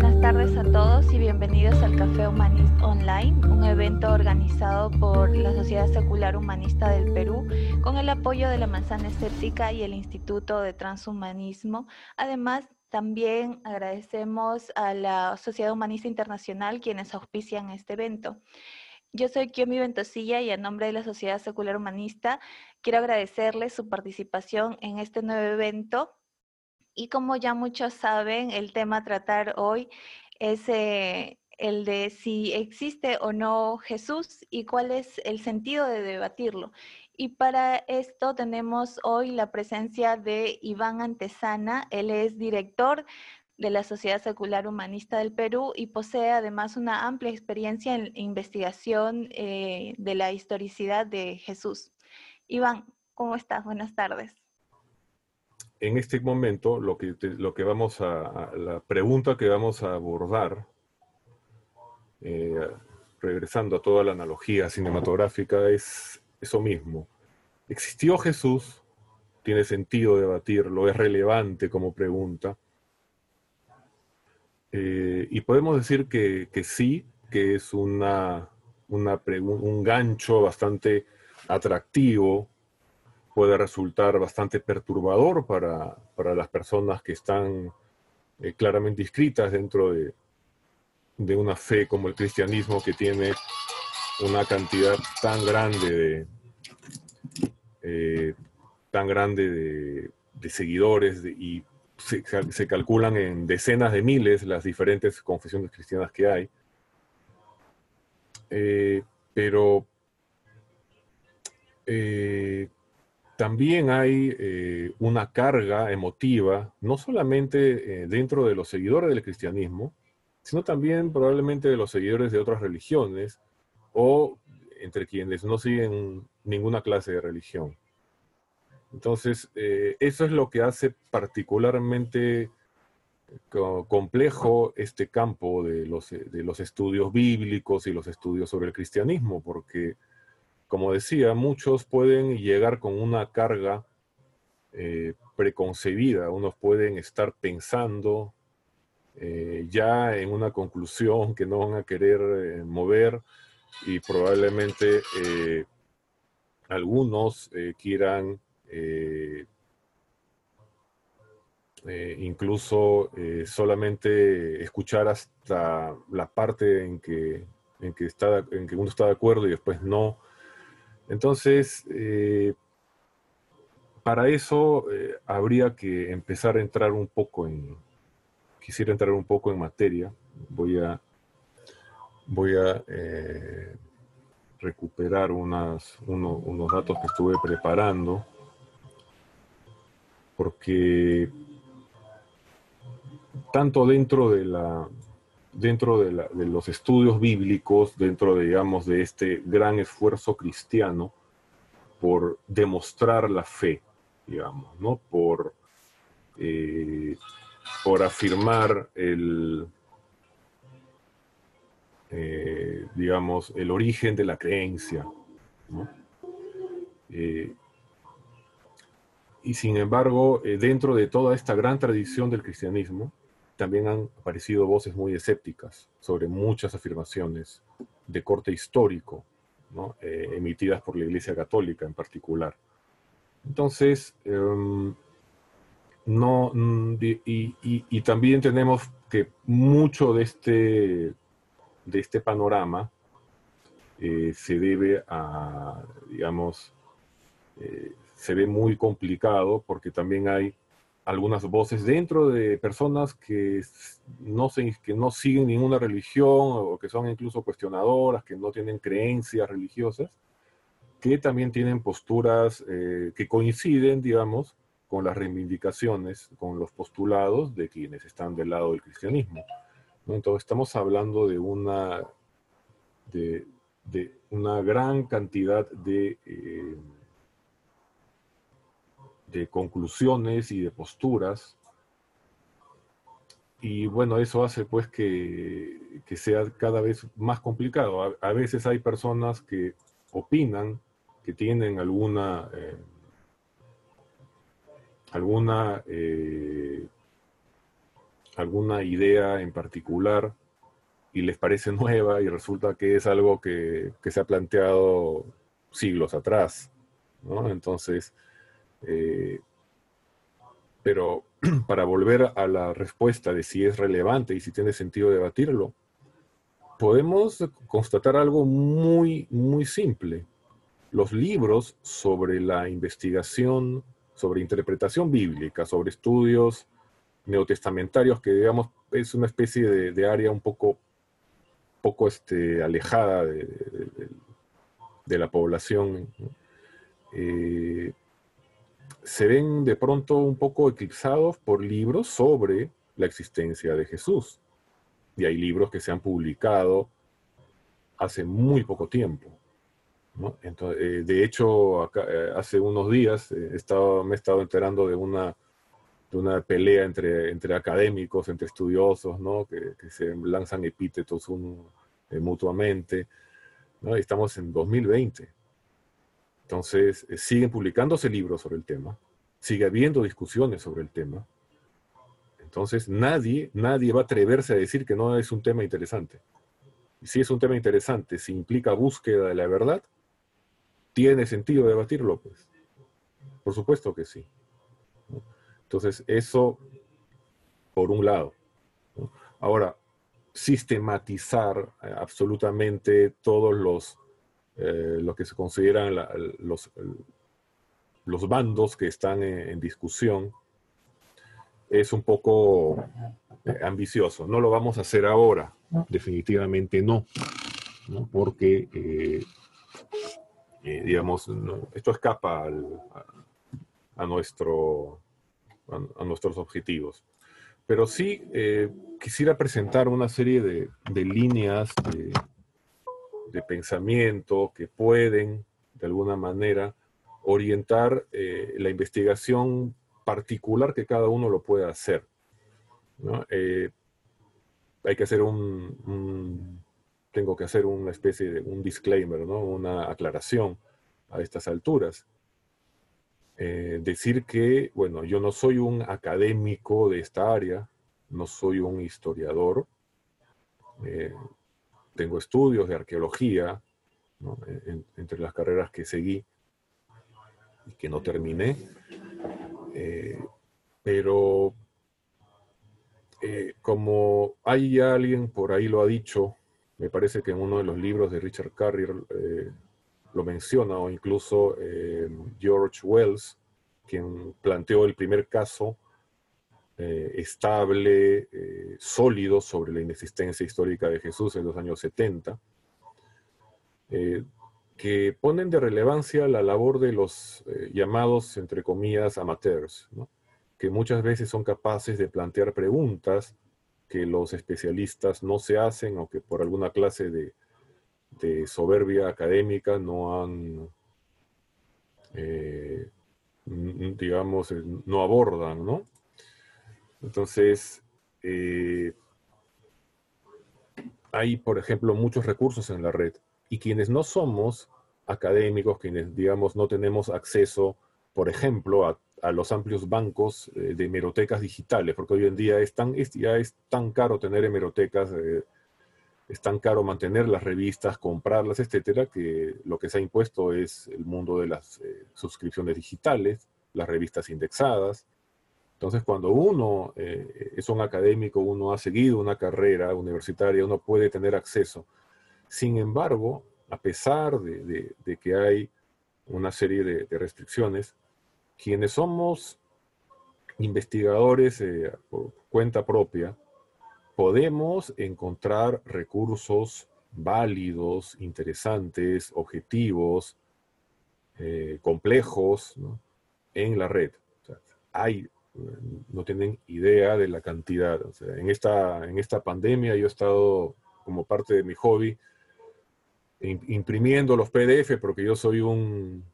Buenas tardes a todos y bienvenidos al Café Humanist Online, un evento organizado por la Sociedad Secular Humanista del Perú con el apoyo de la Manzana Escéptica y el Instituto de Transhumanismo. Además, también agradecemos a la Sociedad Humanista Internacional quienes auspician este evento. Yo soy Kiomi Ventosilla y a nombre de la Sociedad Secular Humanista quiero agradecerles su participación en este nuevo evento y como ya muchos saben, el tema a tratar hoy es eh, el de si existe o no Jesús y cuál es el sentido de debatirlo. Y para esto tenemos hoy la presencia de Iván Antesana. Él es director de la Sociedad Secular Humanista del Perú y posee además una amplia experiencia en investigación eh, de la historicidad de Jesús. Iván, ¿cómo estás? Buenas tardes en este momento lo que, lo que vamos a, la pregunta que vamos a abordar, eh, regresando a toda la analogía cinematográfica, es eso mismo. ¿Existió Jesús? Tiene sentido debatirlo, es relevante como pregunta. Eh, y podemos decir que, sí, que es una, una un gancho bastante atractivo puede resultar bastante perturbador para, las personas que están eh, claramente inscritas dentro de, una fe como el cristianismo que tiene una cantidad tan grande de, eh, tan grande de, seguidores y se, calculan en decenas de miles las diferentes confesiones cristianas que hay. Eh, pero también hay eh, una carga emotiva, no solamente eh, dentro de los seguidores del cristianismo, sino también probablemente de los seguidores de otras religiones o entre quienes no siguen ninguna clase de religión. Entonces, eh, eso es lo que hace particularmente complejo este campo de los, de los estudios bíblicos y los estudios sobre el cristianismo, porque como decía, muchos pueden llegar con una carga eh, preconcebida, unos pueden estar pensando eh, ya en una conclusión que no van a querer eh, mover y probablemente algunos quieran incluso solamente escuchar hasta la parte en que, en que, está, en que uno está de acuerdo y después no entonces, eh, para eso eh, habría que empezar a entrar un poco en, quisiera entrar un poco en materia. Voy a, voy a eh, recuperar unos datos que estuve preparando, porque tanto dentro de la, dentro de, los estudios bíblicos, dentro, de, digamos, de este gran esfuerzo cristiano por demostrar la fe, digamos, ¿no? Por, eh, por afirmar el, eh, digamos, el origen de la creencia, eh, y sin embargo, dentro de toda esta gran tradición del cristianismo, también han aparecido voces muy escépticas sobre muchas afirmaciones de corte histórico, eh, emitidas por la Iglesia Católica en particular. Entonces, em, no, mm, y, también tenemos que mucho de este, de este panorama eh, se debe a, digamos, eh, se ve muy complicado porque también hay algunas voces dentro de personas que no, se, que no siguen ninguna religión o que son incluso cuestionadoras, que no tienen creencias religiosas, que también tienen posturas eh, que coinciden, digamos, con las reivindicaciones, con los postulados de quienes están del lado del cristianismo. Entonces estamos hablando de una, de, una gran cantidad de... Eh, de conclusiones y de posturas. Y bueno, eso hace pues que, sea cada vez más complicado. A, veces hay personas que opinan, que tienen alguna, eh, alguna, eh, alguna idea en particular y les parece nueva y resulta que es algo que, se ha planteado siglos atrás, ¿no? Entonces, eh, pero para volver a la respuesta de si es relevante y si tiene sentido debatirlo, podemos constatar algo muy, muy simple. Los libros sobre la investigación, sobre interpretación bíblica, sobre estudios neotestamentarios, que digamos es una especie de, área un poco, poco este, alejada de, la población, eh, se ven de pronto un poco eclipsados por libros sobre la existencia de Jesús y hay libros que se han publicado hace muy poco tiempo. Eh, de hecho, eh, hace unos días eh, me he estado enterando de una, de una pelea entre, entre académicos, entre estudiosos, ¿no? que, se lanzan epítetos mutuamente. ¿no? estamos en 2020. Entonces, siguen publicándose libros sobre el tema, sigue habiendo discusiones sobre el tema, entonces nadie, nadie va a atreverse a decir que no es un tema interesante. Si es un tema interesante, si implica búsqueda de la verdad, ¿tiene sentido debatirlo? Pues? Por supuesto que sí. Entonces, eso por un lado. Ahora, sistematizar eh, absolutamente todos los, eh, lo que se consideran los, los bandos que están en discusión, es un poco eh, ambicioso. No lo vamos a hacer ahora, definitivamente no, porque, eh, digamos, esto escapa a, nuestro, a, nuestros objetivos. Pero sí quisiera presentar una serie de, líneas de, de, pensamiento que pueden, de alguna manera, orientar la investigación particular que cada uno lo pueda hacer. Eh, hay que hacer un, tengo que hacer una especie de un disclaimer, ¿no? una aclaración a estas alturas. Eh, decir que, bueno, yo no soy un académico de esta área, no soy un historiador, eh, tengo estudios de arqueología, entre las carreras que seguí y que no terminé, eh, pero eh, como hay alguien por ahí lo ha dicho, me parece que en uno de los libros de Richard Carrier eh, lo menciona, o incluso George Wells, quien planteó el primer caso estable, sólido sobre la inexistencia histórica de Jesús en los años 70 que ponen de relevancia la labor de los eh, llamados, entre comillas, amateurs, que muchas veces son capaces de plantear preguntas que los especialistas no se hacen o que por alguna clase de, soberbia académica no han, eh, digamos, eh, no abordan, ¿no? Entonces, hay, por ejemplo, muchos recursos en la red y quienes no somos académicos, quienes, digamos, no tenemos acceso, por ejemplo, a, los amplios bancos eh, de hemerotecas digitales, porque hoy en día es tan, ya es tan caro tener hemerotecas, eh, es tan caro mantener las revistas, comprarlas, etcétera, que lo que se ha impuesto es el mundo de las eh, suscripciones digitales, las revistas indexadas. Entonces, cuando uno es un académico, uno ha seguido una carrera universitaria, uno puede tener acceso sin embargo, a pesar de, que hay una serie de, restricciones, quienes somos investigadores eh, por cuenta propia, podemos encontrar recursos válidos, interesantes, objetivos, eh, complejos en la red. hay, no tienen idea de la cantidad. en, esta, en esta pandemia yo he estado como parte de mi hobby imprimiendo los PDF porque yo soy un,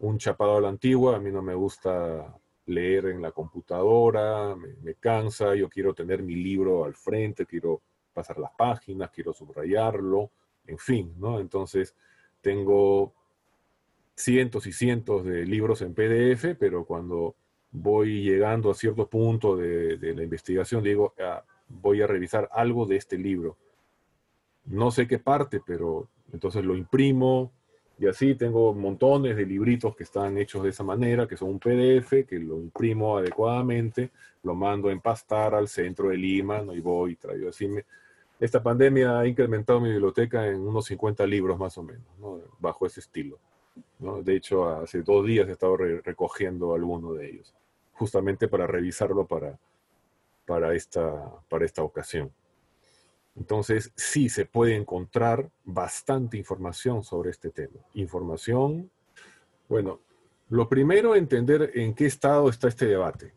un, chapado a la antigua, a mí no me gusta leer en la computadora, me, cansa, yo quiero tener mi libro al frente, quiero pasar las páginas, quiero subrayarlo, en fin, ¿no? Entonces tengo cientos y cientos de libros en PDF, pero cuando voy llegando a cierto punto de, la investigación, digo, ah, voy a revisar algo de este libro. No sé qué parte, pero entonces lo imprimo y así tengo montones de libritos que están hechos de esa manera, que son un PDF, que lo imprimo adecuadamente, lo mando a empastar al centro de Lima, y voy, traigo así. esta pandemia ha incrementado mi biblioteca en unos 50 libros más o menos, bajo ese estilo. De hecho, hace dos días he estado recogiendo alguno de ellos, justamente para revisarlo para, para, esta, para esta ocasión. Entonces, sí se puede encontrar bastante información sobre este tema. Información, bueno, lo primero, entender en qué estado está este debate.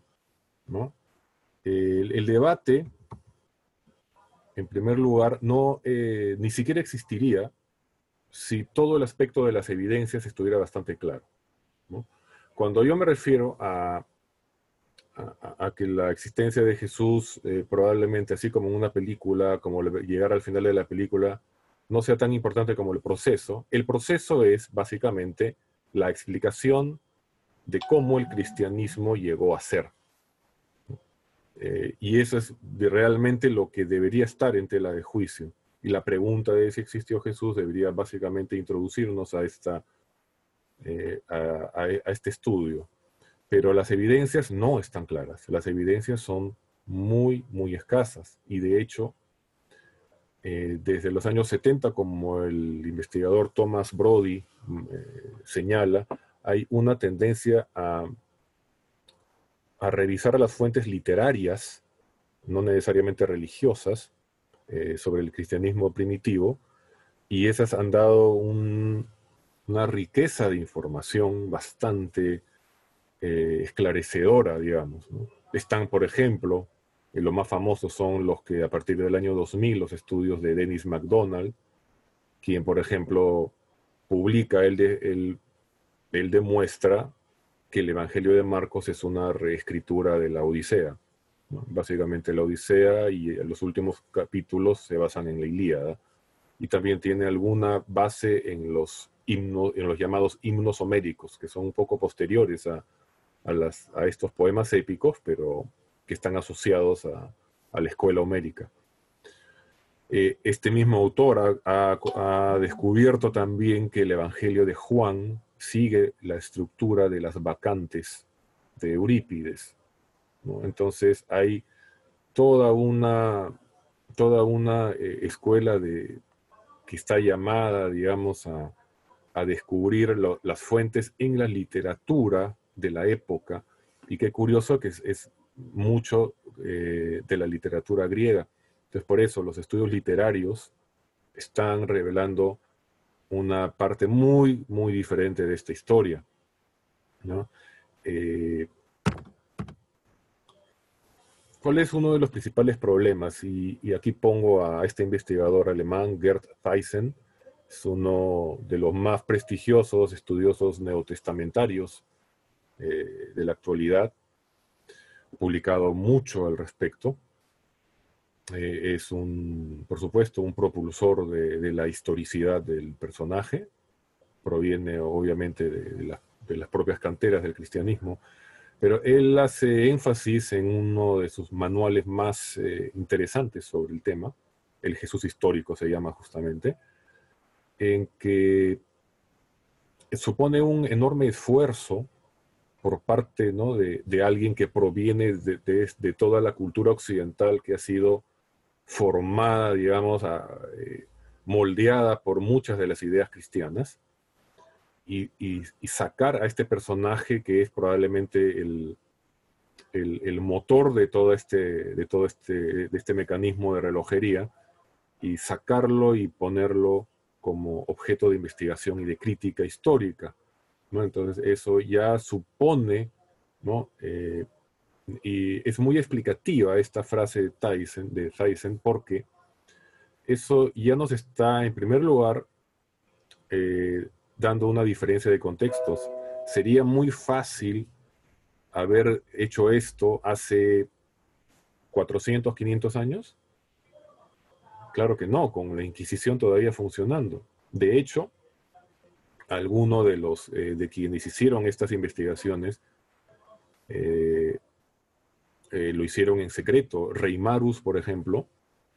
El, debate, en primer lugar, no, eh, ni siquiera existiría si todo el aspecto de las evidencias estuviera bastante claro. Cuando yo me refiero a, a, que la existencia de Jesús, eh, probablemente así como en una película, como llegar al final de la película, no sea tan importante como el proceso, el proceso es básicamente la explicación de cómo el cristianismo llegó a ser. Eh, y eso es realmente lo que debería estar en tela de juicio. Y la pregunta de si existió Jesús debería básicamente introducirnos a, esta, eh, a, este estudio. Pero las evidencias no están claras. Las evidencias son muy, muy escasas. Y de hecho, eh, desde los años 70, como el investigador Thomas Brody mm, eh, señala, hay una tendencia a, a revisar las fuentes literarias, no necesariamente religiosas, eh, sobre el cristianismo primitivo y esas han dado una riqueza de información bastante eh, esclarecedora, digamos. Están, por ejemplo, eh, los más famosos son los que a partir del año 2000, los estudios de Dennis MacDonald, quien, por ejemplo, publica, él, él demuestra que el Evangelio de Marcos es una reescritura de la Odisea. Básicamente la Odisea y los últimos capítulos se basan en la Ilíada y también tiene alguna base en los, en los llamados himnos homéricos, que son un poco posteriores a, a estos poemas épicos, pero que están asociados a, la escuela homérica. Eh, este mismo autor ha, ha, descubierto también que el Evangelio de Juan sigue la estructura de las vacantes de Eurípides, entonces hay toda una, toda una eh, escuela de, que está llamada, digamos, a, descubrir las fuentes en la literatura de la época, y qué curioso que es, mucho eh, de la literatura griega. Entonces, por eso los estudios literarios están revelando una parte muy, muy diferente de esta historia. Eh, ¿Cuál es uno de los principales problemas? Y, aquí pongo a este investigador alemán, Gerd Thyssen, es uno de los más prestigiosos estudiosos neotestamentarios eh, de la actualidad, publicado mucho al respecto. Eh, es un, por supuesto, un propulsor de, la historicidad del personaje, proviene obviamente de las propias canteras del cristianismo, pero él hace énfasis en uno de sus manuales más eh, interesantes sobre el tema, el Jesús histórico se llama justamente, en que supone un enorme esfuerzo por parte ¿no? de, alguien que proviene de, toda la cultura occidental que ha sido formada, digamos, eh, moldeada por muchas de las ideas cristianas, y, sacar a este personaje que es probablemente el, el, motor de todo, este, de todo este, de este mecanismo de relojería y sacarlo y ponerlo como objeto de investigación y de crítica histórica. Entonces eso ya supone. Eh, y es muy explicativa esta frase de Tyson, de Tyson porque eso ya nos está, en primer lugar, eh, dando una diferencia de contextos. Sería muy fácil haber hecho esto hace 400, 500 años. Claro que no, con la Inquisición todavía funcionando. De hecho, algunos de los eh, de quienes hicieron estas investigaciones eh, eh, lo hicieron en secreto. Rey Marus, por ejemplo,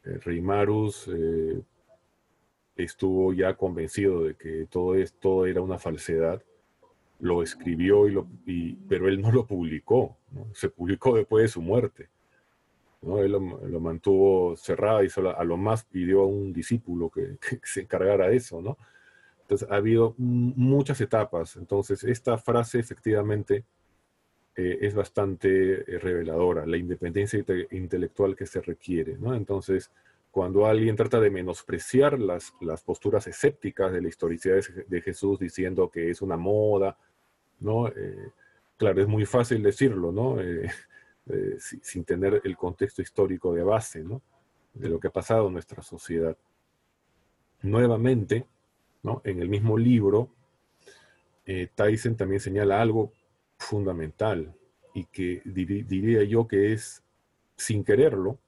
Rey Marus estuvo ya convencido de que todo esto era una falsedad, lo escribió, y lo, pero él no lo publicó, se publicó después de su muerte. ¿no? Él lo, mantuvo cerrado y solo, a lo más pidió a un discípulo que, se encargara de eso. ¿no? Entonces ha habido muchas etapas. Entonces esta frase efectivamente eh, es bastante eh, reveladora, la independencia intelectual que se requiere. Entonces, cuando alguien trata de menospreciar las, las posturas escépticas de la historicidad de Jesús diciendo que es una moda. Eh, claro, es muy fácil decirlo, ¿no? Sin tener el contexto histórico de base. De lo que ha pasado en nuestra sociedad. Nuevamente, En el mismo libro, Tyson también señala algo fundamental y que diría yo que es, sin quererlo,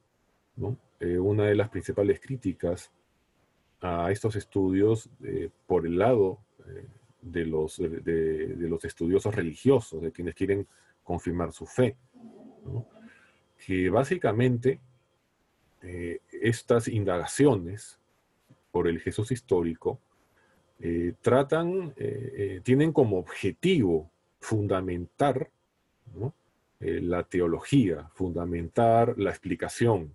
¿no? Eh, una de las principales críticas a estos estudios eh, por el lado eh, de, los, de, los estudiosos religiosos, de quienes quieren confirmar su fe. Que básicamente estas indagaciones por el Jesús histórico tratan, tienen como objetivo fundamentar la teología, fundamentar la explicación,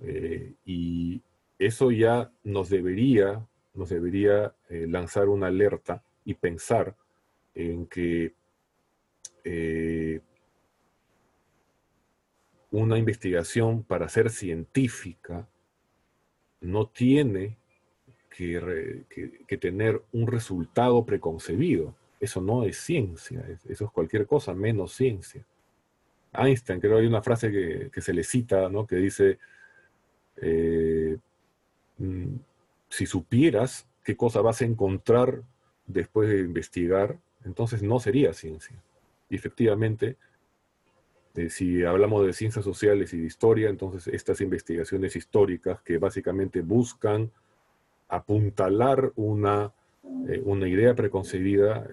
eh, y eso ya nos debería, nos debería eh, lanzar una alerta y pensar en que eh, una investigación para ser científica no tiene que, tener un resultado preconcebido. Eso no es ciencia, eso es cualquier cosa menos ciencia. Einstein, creo que hay una frase que, que se le cita, ¿no? que dice, eh, mm, si supieras qué cosa vas a encontrar después de investigar, entonces no sería ciencia. Y efectivamente, eh, si hablamos de ciencias sociales y de historia, entonces estas investigaciones históricas que básicamente buscan apuntalar una, eh, una idea preconcebida,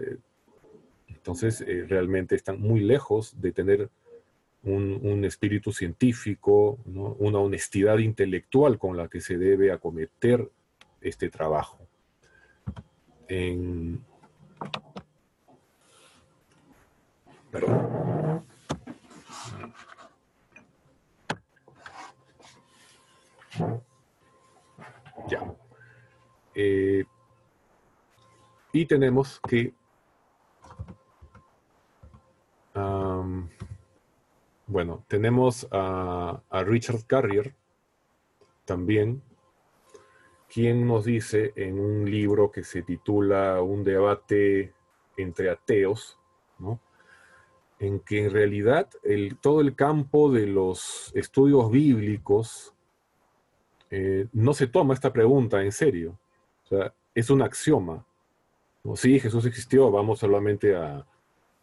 entonces realmente están muy lejos de tener un, espíritu científico, una honestidad intelectual con la que se debe acometer este trabajo. Ya. Eh, y tenemos que Bueno, tenemos a, Richard Carrier también, quien nos dice en un libro que se titula Un debate entre ateos, en que en realidad todo el campo de los estudios bíblicos eh, no se toma esta pregunta en serio. O sea, es un axioma. Sí, Jesús existió, vamos solamente a,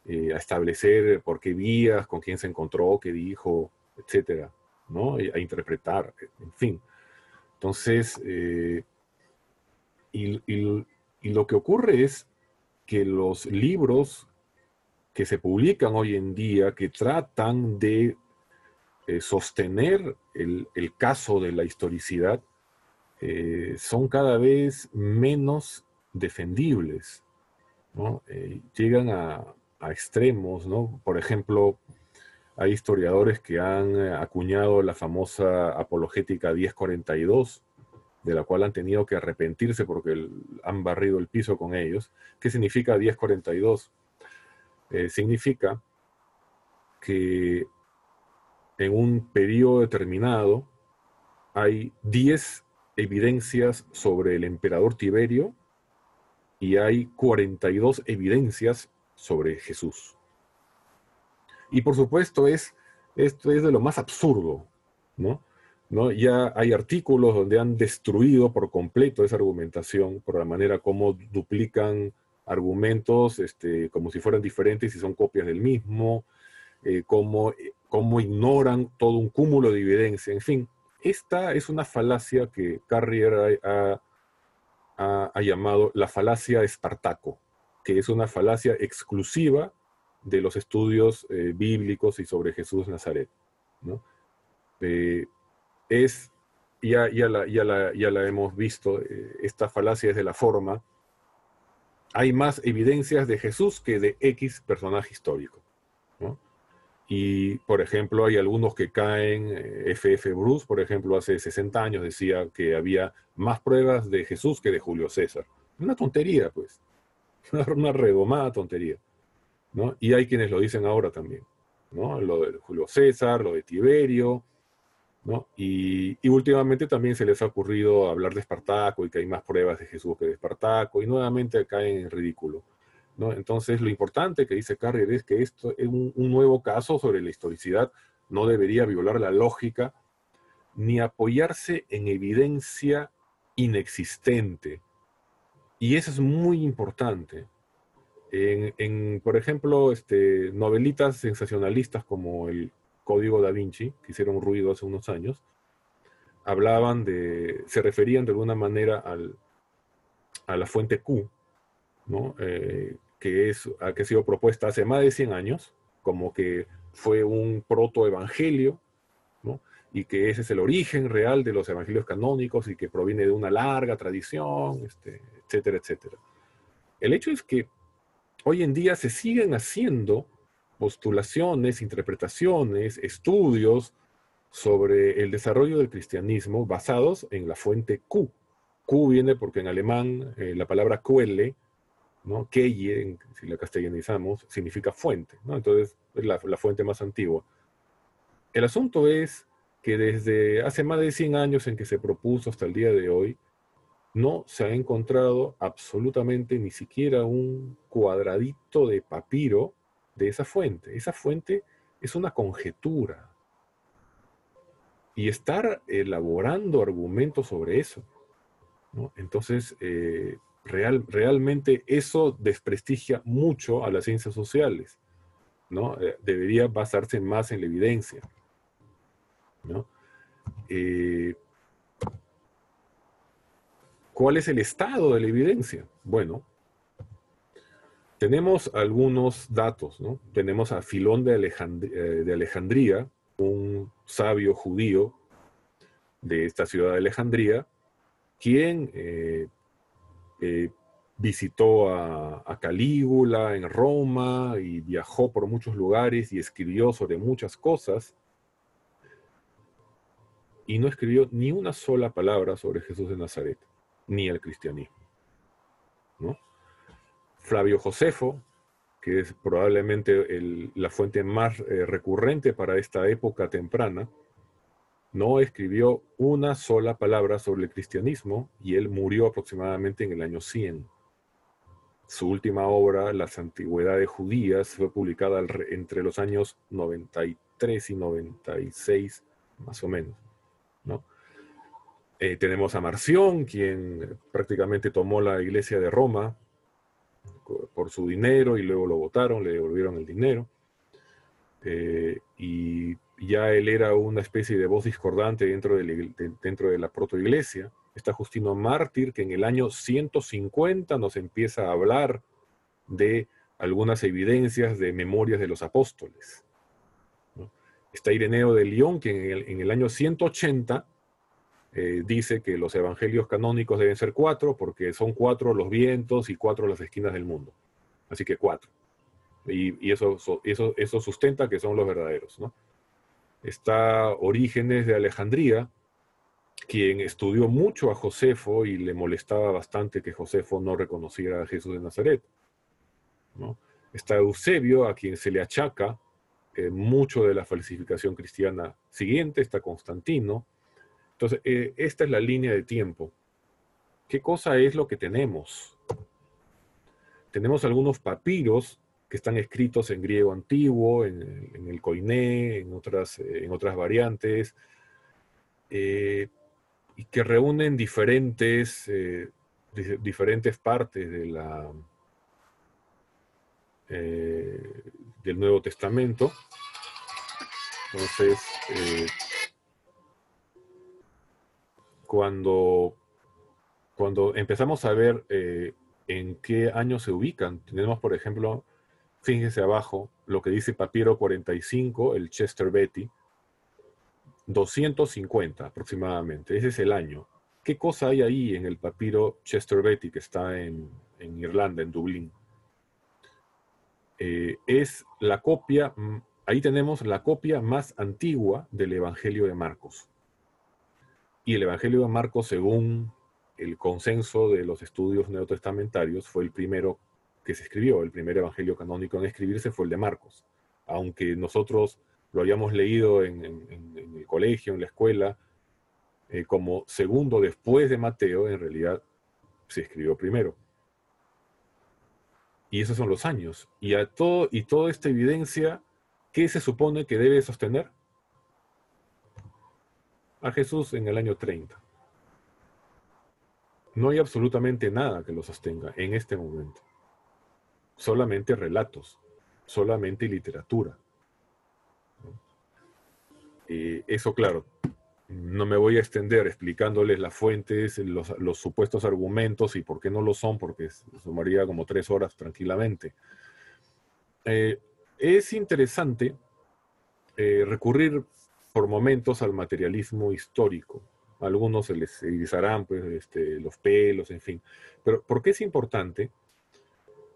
eh, establecer por qué vías, con quién se encontró, qué dijo, etcétera, ¿no? A interpretar, en fin. Entonces, eh, y, lo que ocurre es que los libros que se publican hoy en día, que tratan de eh, sostener el, caso de la historicidad, son cada vez menos defendibles. ¿no? llegan a, extremos, ¿no? Por ejemplo, hay historiadores que han eh, acuñado la famosa apologética 1042, de la cual han tenido que arrepentirse porque han barrido el piso con ellos. ¿Qué significa 1042? Eh, significa que en un periodo determinado hay 10 evidencias sobre el emperador Tiberio y hay 42 evidencias sobre Jesús. Y por supuesto es, esto es de lo más absurdo, ¿no? ¿no? Ya hay artículos donde han destruido por completo esa argumentación por la manera como duplican argumentos este, como si fueran diferentes y son copias del mismo, eh, como, como ignoran todo un cúmulo de evidencia, en fin. Esta es una falacia que Carrier ha, llamado la falacia Espartaco que es una falacia exclusiva de los estudios eh, bíblicos y sobre Jesús Nazaret. Eh, es, ya, ya, la, ya, la, ya, la, hemos visto, eh, esta falacia es de la forma. Hay más evidencias de Jesús que de X personaje histórico. Y, por ejemplo, hay algunos que caen, F.F. Eh, Bruce, por ejemplo, hace 60 años decía que había más pruebas de Jesús que de Julio César. Una tontería, pues. Una redomada tontería. ¿no? Y hay quienes lo dicen ahora también. ¿no? Lo de Julio César, lo de Tiberio, ¿no? Y, y, últimamente también se les ha ocurrido hablar de Espartaco y que hay más pruebas de Jesús que de Espartaco, y nuevamente caen en ridículo. ¿No? Entonces, lo importante que dice Carrier es que esto es un, un, nuevo caso sobre la historicidad, no debería violar la lógica ni apoyarse en evidencia inexistente. Y eso es muy importante. En, por ejemplo, este, novelitas sensacionalistas como el Código da Vinci, que hicieron ruido hace unos años, hablaban de, se referían de alguna manera al, a la fuente Q, ¿no? Eh, que, es, que ha sido propuesta hace más de 100 años, como que fue un protoevangelio, ¿no? y que ese es el origen real de los evangelios canónicos y que proviene de una larga tradición, este, etcétera, etcétera. El hecho es que hoy en día se siguen haciendo postulaciones, interpretaciones, estudios sobre el desarrollo del cristianismo basados en la fuente Q. Q viene porque en alemán eh, la palabra Quelle, ¿no? Quelle, si la castellanizamos, significa fuente, ¿no? Entonces es la, la fuente más antigua. El asunto es que desde hace más de 100 años en que se propuso hasta el día de hoy, no se ha encontrado absolutamente ni siquiera un cuadradito de papiro de esa fuente. Esa fuente es una conjetura. Y estar elaborando argumentos sobre eso. Entonces, eh, real, realmente eso desprestigia mucho a las ciencias sociales. ¿no? Eh, debería basarse más en la evidencia. Eh, ¿Cuál es el estado de la evidencia? Bueno, tenemos algunos datos, ¿no? Tenemos a Filón de, eh, Alejandría, un sabio judío de esta ciudad de Alejandría, quien eh, visitó a, Calígula en Roma y viajó por muchos lugares y escribió sobre muchas cosas, y no escribió ni una sola palabra sobre Jesús de Nazaret, ni el cristianismo. ¿no? Flavio Josefo, que es probablemente la fuente más eh, recurrente para esta época temprana, no escribió una sola palabra sobre el cristianismo y él murió aproximadamente en el año 100. Su última obra, Las Antigüedades Judías, fue publicada entre los años 93 y 96, más o menos. ¿no? Eh, tenemos a Marción, quien prácticamente tomó la iglesia de Roma por su dinero y luego lo votaron, le devolvieron el dinero. Eh, y ya él era una especie de voz discordante dentro de la, dentro de la protoiglesia. Está Justino Mártir, que en el año 150 nos empieza a hablar de algunas evidencias de memorias de los apóstoles. Está Ireneo de León, que en el, en el año 180 eh, dice que los evangelios canónicos deben ser cuatro, porque son cuatro los vientos y cuatro las esquinas del mundo. Así que cuatro. Y, eso, eso, eso sustenta que son los verdaderos. ¿no? Está Orígenes de Alejandría, quien estudió mucho a Josefo y le molestaba bastante que Josefo no reconociera a Jesús de Nazaret. ¿no? Está Eusebio, a quien se le achaca eh, mucho de la falsificación cristiana siguiente. Está Constantino, entonces, eh, esta es la línea de tiempo. ¿Qué cosa es lo que tenemos? Tenemos algunos papiros que están escritos en griego antiguo, en, el koiné, en otras, eh, en otras variantes, eh, y que reúnen diferentes, diferentes partes de la, del Nuevo Testamento. Entonces, cuando, cuando empezamos a ver eh, en qué año se ubican, tenemos, por ejemplo, fíjense abajo lo que dice Papiro 45, el Chester Betty, 250 aproximadamente, ese es el año. ¿Qué cosa hay ahí en el papiro Chester Betty que está en, Irlanda, en Dublín? Eh, es la copia, mm, ahí tenemos la copia más antigua del Evangelio de Marcos. Y el Evangelio de Marcos, según el consenso de los estudios neotestamentarios, fue el primero que se escribió, el primer Evangelio canónico en escribirse fue el de Marcos. Aunque nosotros lo habíamos leído en, el colegio, en la escuela, eh, como segundo después de Mateo, en realidad se escribió primero. Y esos son los años. Y, a todo, y toda esta evidencia, ¿qué se supone que debe sostener? A Jesús en el año 30. No hay absolutamente nada que lo sostenga en este momento. Solamente relatos, solamente literatura. Eh, eso, claro, no me voy a extender explicándoles las fuentes, los, supuestos argumentos y por qué no lo son, porque sumaría como tres horas tranquilamente. Eh, es interesante eh, recurrir por momentos al materialismo histórico. algunos se les erizarán pues, este, los pelos, en fin. Pero ¿por qué es importante?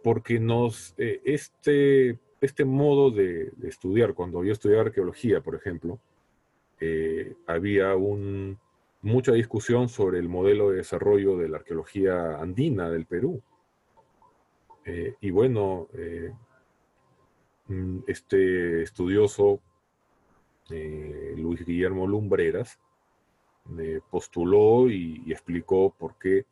Porque nos, este, este modo de, estudiar, cuando yo estudié arqueología, por ejemplo, eh, había un, mucha discusión sobre el modelo de desarrollo de la arqueología andina del Perú. Eh, y bueno, eh, mm, este estudioso, Luis Guillermo Lumbreras, postuló y explicó por qué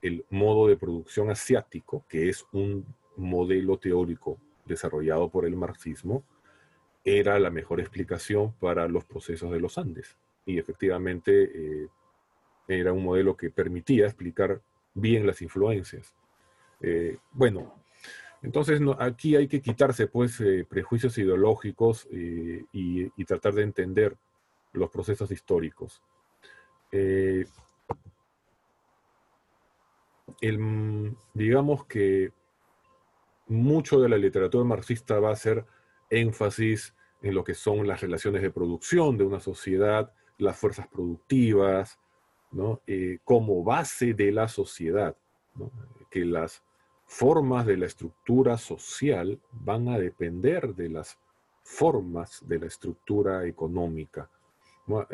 el modo de producción asiático, que es un modelo teórico desarrollado por el marxismo, era la mejor explicación para los procesos de los Andes. Y efectivamente eh, era un modelo que permitía explicar bien las influencias. Eh, bueno, entonces aquí hay que quitarse pues eh, prejuicios ideológicos y, tratar de entender los procesos históricos. digamos que mucho de la literatura marxista va a ser énfasis en lo que son las relaciones de producción de una sociedad, las fuerzas productivas, eh, como base de la sociedad, que las formas de la estructura social van a depender de las formas de la estructura económica.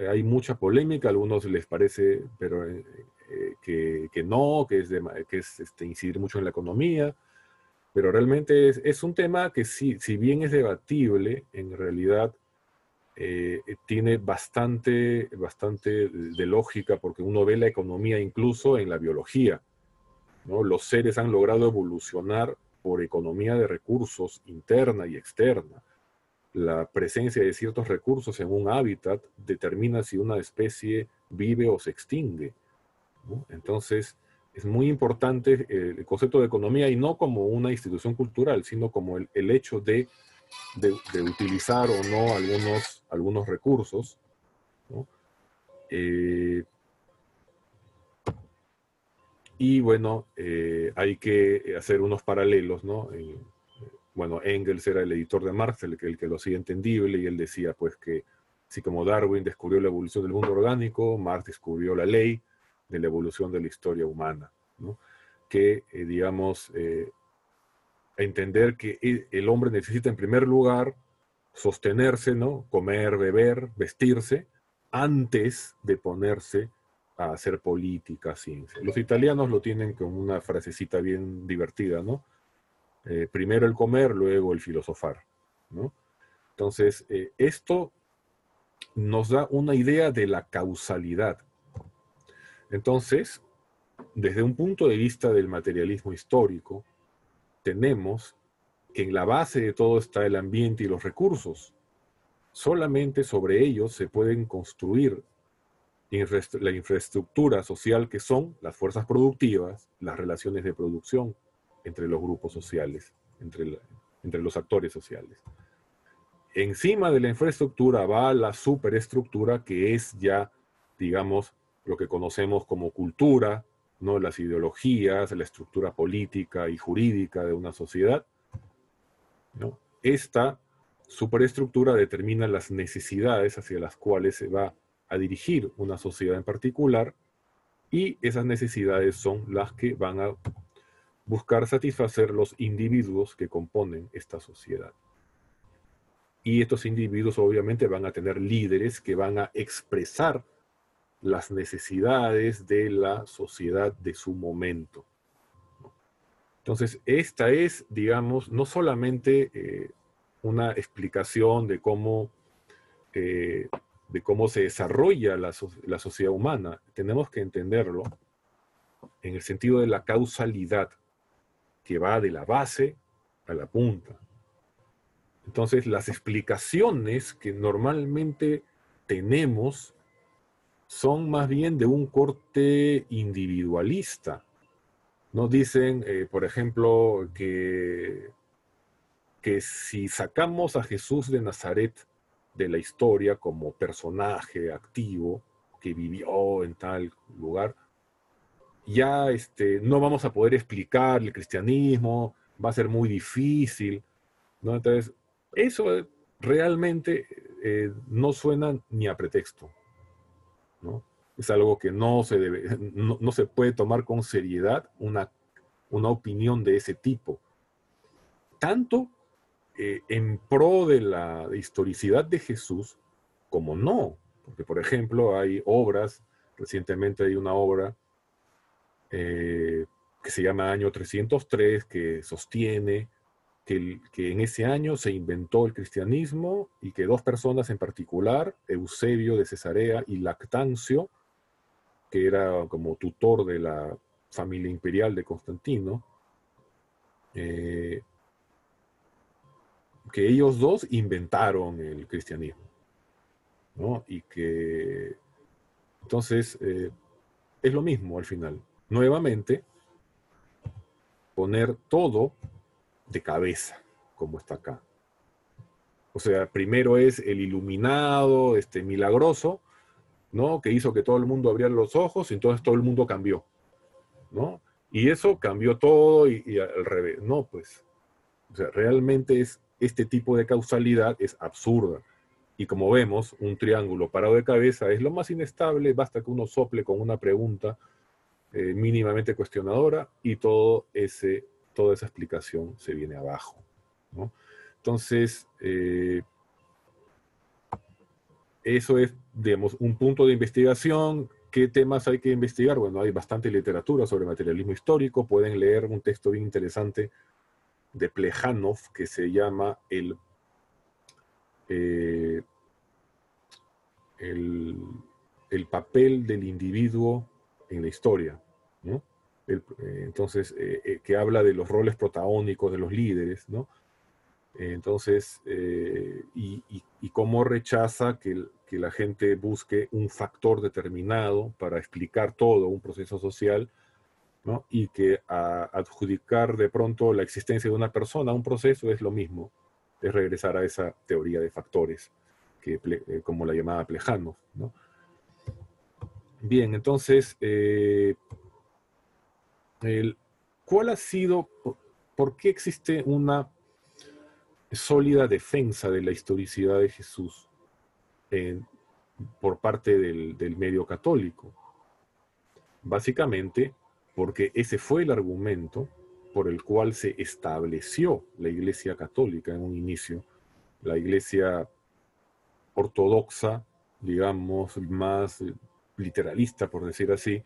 Hay mucha polémica, a algunos les parece pero, eh, eh, que, no, que es, que es este, incidir mucho en la economía, pero realmente es, un tema que si, si, bien es debatible, en realidad eh, tiene bastante, bastante de lógica porque uno ve la economía incluso en la biología. ¿no? Los seres han logrado evolucionar por economía de recursos interna y externa. La presencia de ciertos recursos en un hábitat determina si una especie vive o se extingue. Entonces, es muy importante eh, el concepto de economía y no como una institución cultural, sino como el, hecho de, utilizar o no algunos, algunos recursos. Eh, y bueno, eh, hay que hacer unos paralelos, ¿no? bueno, Engels era el editor de Marx, el el que lo hacía entendible, y él decía pues que si como Darwin descubrió la evolución del mundo orgánico, Marx descubrió la ley, de la evolución de la historia humana, que, eh, digamos, eh, entender que e, el hombre necesita en primer lugar sostenerse, ¿no? comer, beber, vestirse, antes de ponerse a hacer política, ciencia. Los italianos lo tienen con una frasecita bien divertida, ¿no? Eh, primero el comer, luego el filosofar, ¿no? Entonces, esto nos da una idea de la causalidad entonces, desde un punto de vista del materialismo histórico, tenemos que en la base de todo está el ambiente y los recursos. Solamente sobre ellos se pueden construir la infraestructura social que son las fuerzas productivas, las relaciones de producción entre los grupos sociales, entre, entre los actores sociales. Encima de la infraestructura va la superestructura que es ya, digamos, lo que conocemos como cultura, ¿no? las ideologías, la estructura política y jurídica de una sociedad. ¿no? Esta superestructura determina las necesidades hacia las cuales se va a dirigir una sociedad en particular y esas necesidades son las que van a buscar satisfacer los individuos que componen esta sociedad. Y estos individuos obviamente van a tener líderes que van a expresar las necesidades de la sociedad de su momento. Entonces, esta es, digamos, no solamente eh, una explicación de cómo, eh, de cómo se desarrolla la, la sociedad humana, tenemos que entenderlo en el sentido de la causalidad que va de la base a la punta. Entonces, las explicaciones que normalmente tenemos son más bien de un corte individualista. Nos dicen, eh, por ejemplo, que, que si sacamos a Jesús de Nazaret de la historia como personaje activo que vivió en tal lugar, ya este, no vamos a poder explicar el cristianismo, va a ser muy difícil, ¿no? Entonces, eso realmente eh, no suena ni a pretexto, Es algo que no se, debe, no, se puede tomar con seriedad una, una opinión de ese tipo. Tanto eh, en pro de la historicidad de Jesús como no. Porque, por ejemplo, hay obras, recientemente hay una obra eh, que se llama Año 303, que sostiene que, en ese año se inventó el cristianismo y que dos personas en particular, Eusebio de Cesarea y Lactancio, que era como tutor de la familia imperial de Constantino, eh, que ellos dos inventaron el cristianismo. ¿no? Y que entonces eh, es lo mismo al final nuevamente poner todo de cabeza, como está acá. O sea, primero es el iluminado, este milagroso, ¿no? Que hizo que todo el mundo abriera los ojos y entonces todo el mundo cambió, ¿no? Y eso cambió todo y, al revés. No, pues, o sea, realmente es, este tipo de causalidad es absurda. Y como vemos, un triángulo parado de cabeza es lo más inestable, basta que uno sople con una pregunta eh, mínimamente cuestionadora y todo ese, toda esa explicación se viene abajo. Entonces, eh, eso es, digamos, un punto de investigación. ¿Qué temas hay que investigar? Bueno, hay bastante literatura sobre materialismo histórico. Pueden leer un texto bien interesante de Plejanov que se llama el, eh, el, el papel del individuo en la historia. Eh, entonces, eh, eh, que habla de los roles protagónicos de los líderes, ¿no? Entonces, y, cómo rechaza que, que, la gente busque un factor determinado para explicar todo un proceso social, ¿no? Y que adjudicar de pronto la existencia de una persona a un proceso es lo mismo, es regresar a esa teoría de factores, que, como la llamaba Plejano, ¿no? Bien, entonces, ¿Cuál ha sido, por, qué existe una sólida defensa de la historicidad de Jesús por parte del, medio católico? Básicamente porque ese fue el argumento por el cual se estableció la Iglesia Católica en un inicio, la Iglesia ortodoxa, digamos, más literalista, por decir así,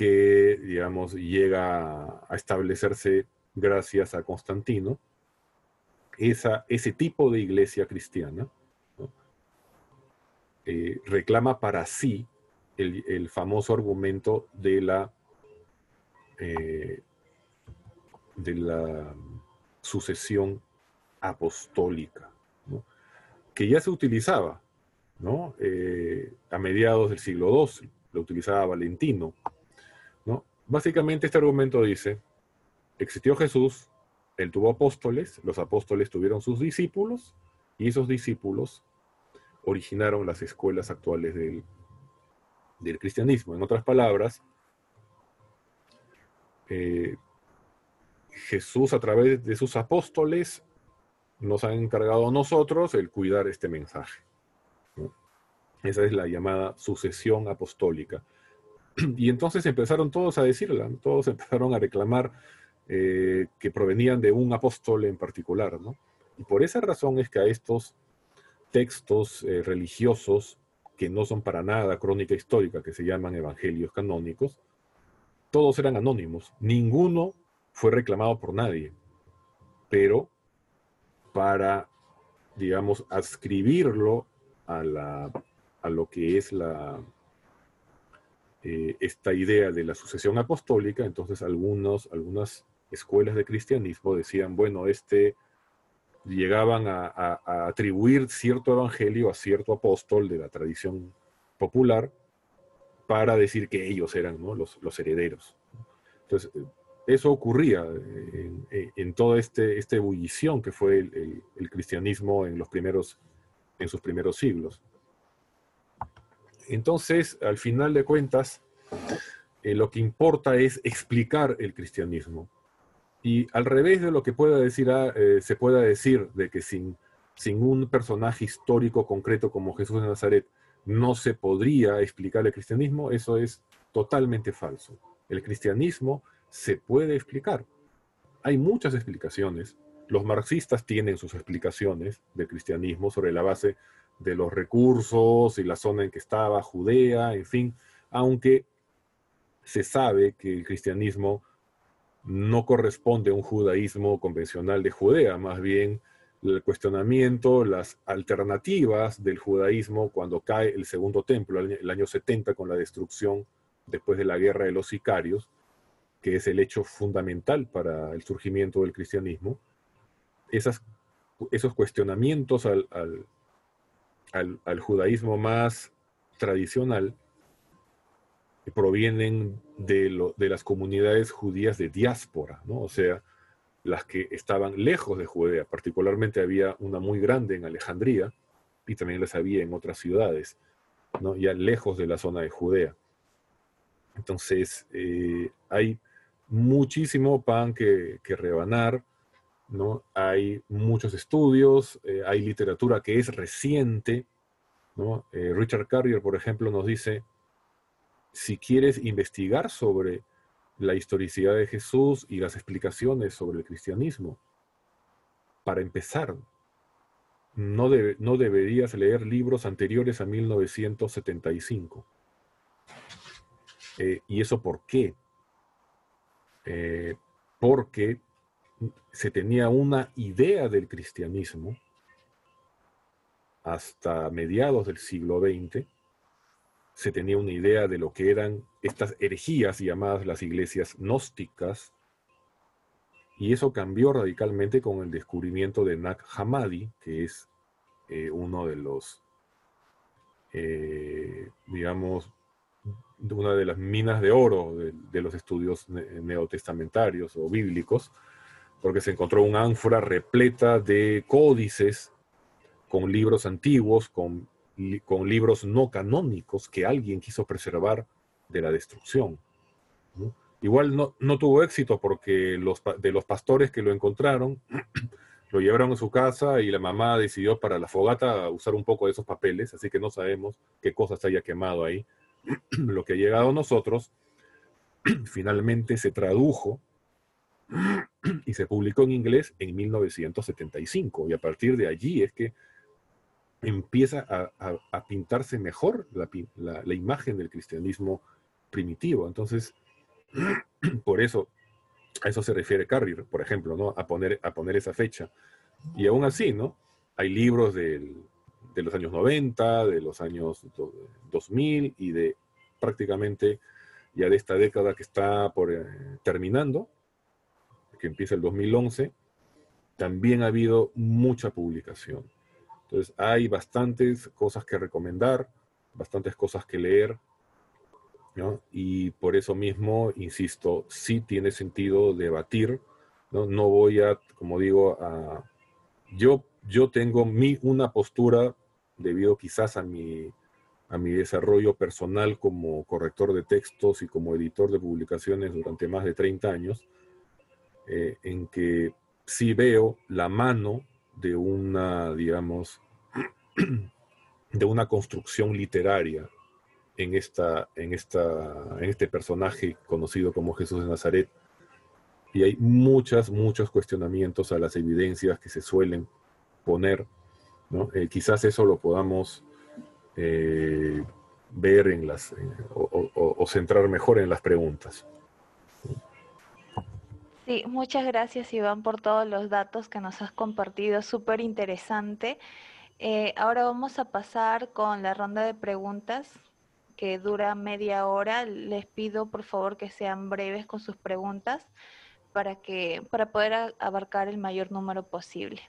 que, digamos, llega a establecerse gracias a Constantino, esa, ese tipo de iglesia cristiana eh, reclama para sí el, famoso argumento de la, eh, de la sucesión apostólica, que ya se utilizaba ¿no? Eh, a mediados del siglo XII, lo utilizaba Valentino, Básicamente este argumento dice, existió Jesús, él tuvo apóstoles, los apóstoles tuvieron sus discípulos y esos discípulos originaron las escuelas actuales del, del cristianismo. En otras palabras, eh, Jesús a través de sus apóstoles nos han encargado a nosotros el cuidar este mensaje. Esa es la llamada sucesión apostólica. Y entonces empezaron todos a decirla, todos empezaron a reclamar eh, que provenían de un apóstol en particular. ¿no? Y por esa razón es que a estos textos eh, religiosos, que no son para nada crónica histórica, que se llaman evangelios canónicos, todos eran anónimos. Ninguno fue reclamado por nadie. Pero para, digamos, adscribirlo a, la, a lo que es la, eh, esta idea de la sucesión apostólica, entonces algunos, algunas escuelas de cristianismo decían, bueno, este llegaban a, atribuir cierto evangelio a cierto apóstol de la tradición popular para decir que ellos eran los, herederos. Entonces, eso ocurría en, toda este, esta ebullición que fue el, cristianismo en, los primeros, en sus primeros siglos. Entonces, al final de cuentas, eh, lo que importa es explicar el cristianismo y al revés de lo que pueda decir, ah, eh, se pueda decir de que sin, sin un personaje histórico concreto como Jesús de Nazaret no se podría explicar el cristianismo, eso es totalmente falso. El cristianismo se puede explicar. Hay muchas explicaciones. Los marxistas tienen sus explicaciones del cristianismo sobre la base de los recursos y la zona en que estaba Judea, en fin, aunque se sabe que el cristianismo no corresponde a un judaísmo convencional de Judea, más bien el cuestionamiento, las alternativas del judaísmo cuando cae el segundo templo, el año 70 con la destrucción después de la guerra de los sicarios, que es el hecho fundamental para el surgimiento del cristianismo, esos cuestionamientos al judaísmo más tradicional provienen de, de las comunidades judías de diáspora, ¿no? o sea, las que estaban lejos de Judea. Particularmente había una muy grande en Alejandría y también las había en otras ciudades, ¿no? ya lejos de la zona de Judea. Entonces, eh, hay muchísimo pan que, rebanar, ¿no? hay muchos estudios, eh, hay literatura que es reciente. Eh, Richard Carrier, por ejemplo, nos dice si quieres investigar sobre la historicidad de Jesús y las explicaciones sobre el cristianismo, para empezar, no, no deberías leer libros anteriores a 1975. Eh, ¿Y eso por qué? Eh, porque se tenía una idea del cristianismo hasta mediados del siglo XX se tenía una idea de lo que eran estas herejías llamadas las iglesias gnósticas, y eso cambió radicalmente con el descubrimiento de Nag Hammadi, que es eh, uno de los, eh, digamos, una de las minas de oro de, los estudios neotestamentarios o bíblicos, porque se encontró un ánfora repleta de códices con libros antiguos, con con libros no canónicos que alguien quiso preservar de la destrucción. Igual no, no, tuvo éxito porque los, de los pastores que lo encontraron, lo llevaron a su casa y la mamá decidió para la fogata usar un poco de esos papeles, así que no sabemos qué cosas haya quemado ahí. lo que ha llegado a nosotros finalmente se tradujo y se publicó en inglés en 1975 y a partir de allí es que empieza a, pintarse mejor la, imagen del cristianismo primitivo. Entonces, por eso, a eso se refiere Carrier, por ejemplo, ¿no? A poner, a poner esa fecha. Y aún así, ¿no? Hay libros de los años 90, de los años 2000 y de prácticamente ya de esta década que está por eh, terminando, que empieza el 2011, también ha habido mucha publicación. Entonces hay bastantes cosas que recomendar, bastantes cosas que leer. Y por eso mismo, insisto, sí tiene sentido debatir, ¿no? No voy a, como digo. Yo, yo tengo mi, una postura debido quizás a mi, a mi desarrollo personal como corrector de textos y como editor de publicaciones durante más de 30 años, eh, en que sí veo la mano de una, digamos, de una construcción literaria en, esta, en, esta, en este personaje conocido como Jesús de Nazaret. Y hay muchas, muchos cuestionamientos a las evidencias que se suelen poner. Eh, quizás eso lo podamos eh, ver en las, o, centrar mejor en las preguntas. Sí, muchas gracias Iván por todos los datos que nos has compartido, súper interesante. Eh, ahora vamos a pasar con la ronda de preguntas que dura media hora. Les pido por favor que sean breves con sus preguntas para, que, para poder abarcar el mayor número posible.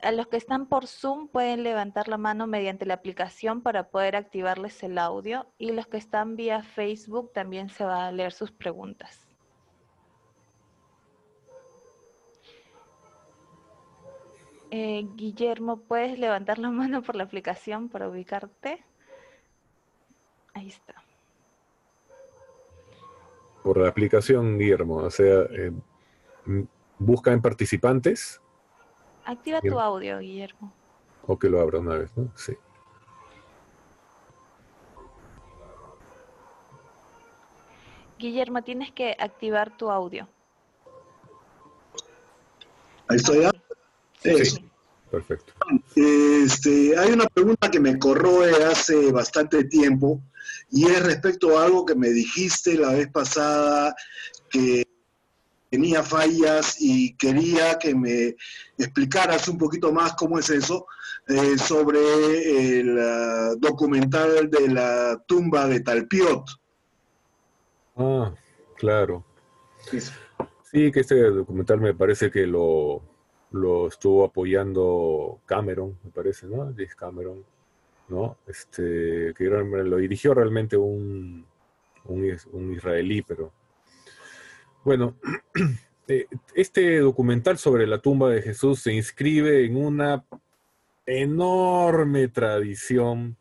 A los que están por Zoom pueden levantar la mano mediante la aplicación para poder activarles el audio y los que están vía Facebook también se va a leer sus preguntas. Eh, Guillermo, ¿puedes levantar la mano por la aplicación para ubicarte? Ahí está. Por la aplicación, Guillermo, o sea, eh, busca en participantes. Activa tu audio, Guillermo. O que lo abra una vez, ¿no? Sí. Guillermo, tienes que activar tu audio. Ahí estoy. Sí, perfecto. Este, hay una pregunta que me corroe hace bastante tiempo y es respecto a algo que me dijiste la vez pasada que tenía fallas y quería que me explicaras un poquito más cómo es eso eh, sobre el ah, documental de la tumba de Talpiot. Ah, claro. Sí, que este documental me parece que lo, lo estuvo apoyando Cameron, me parece, ¿no? Cameron, ¿no? Este, que lo dirigió realmente un, un, israelí, pero... Bueno, eh, este documental sobre la tumba de Jesús se inscribe en una enorme tradición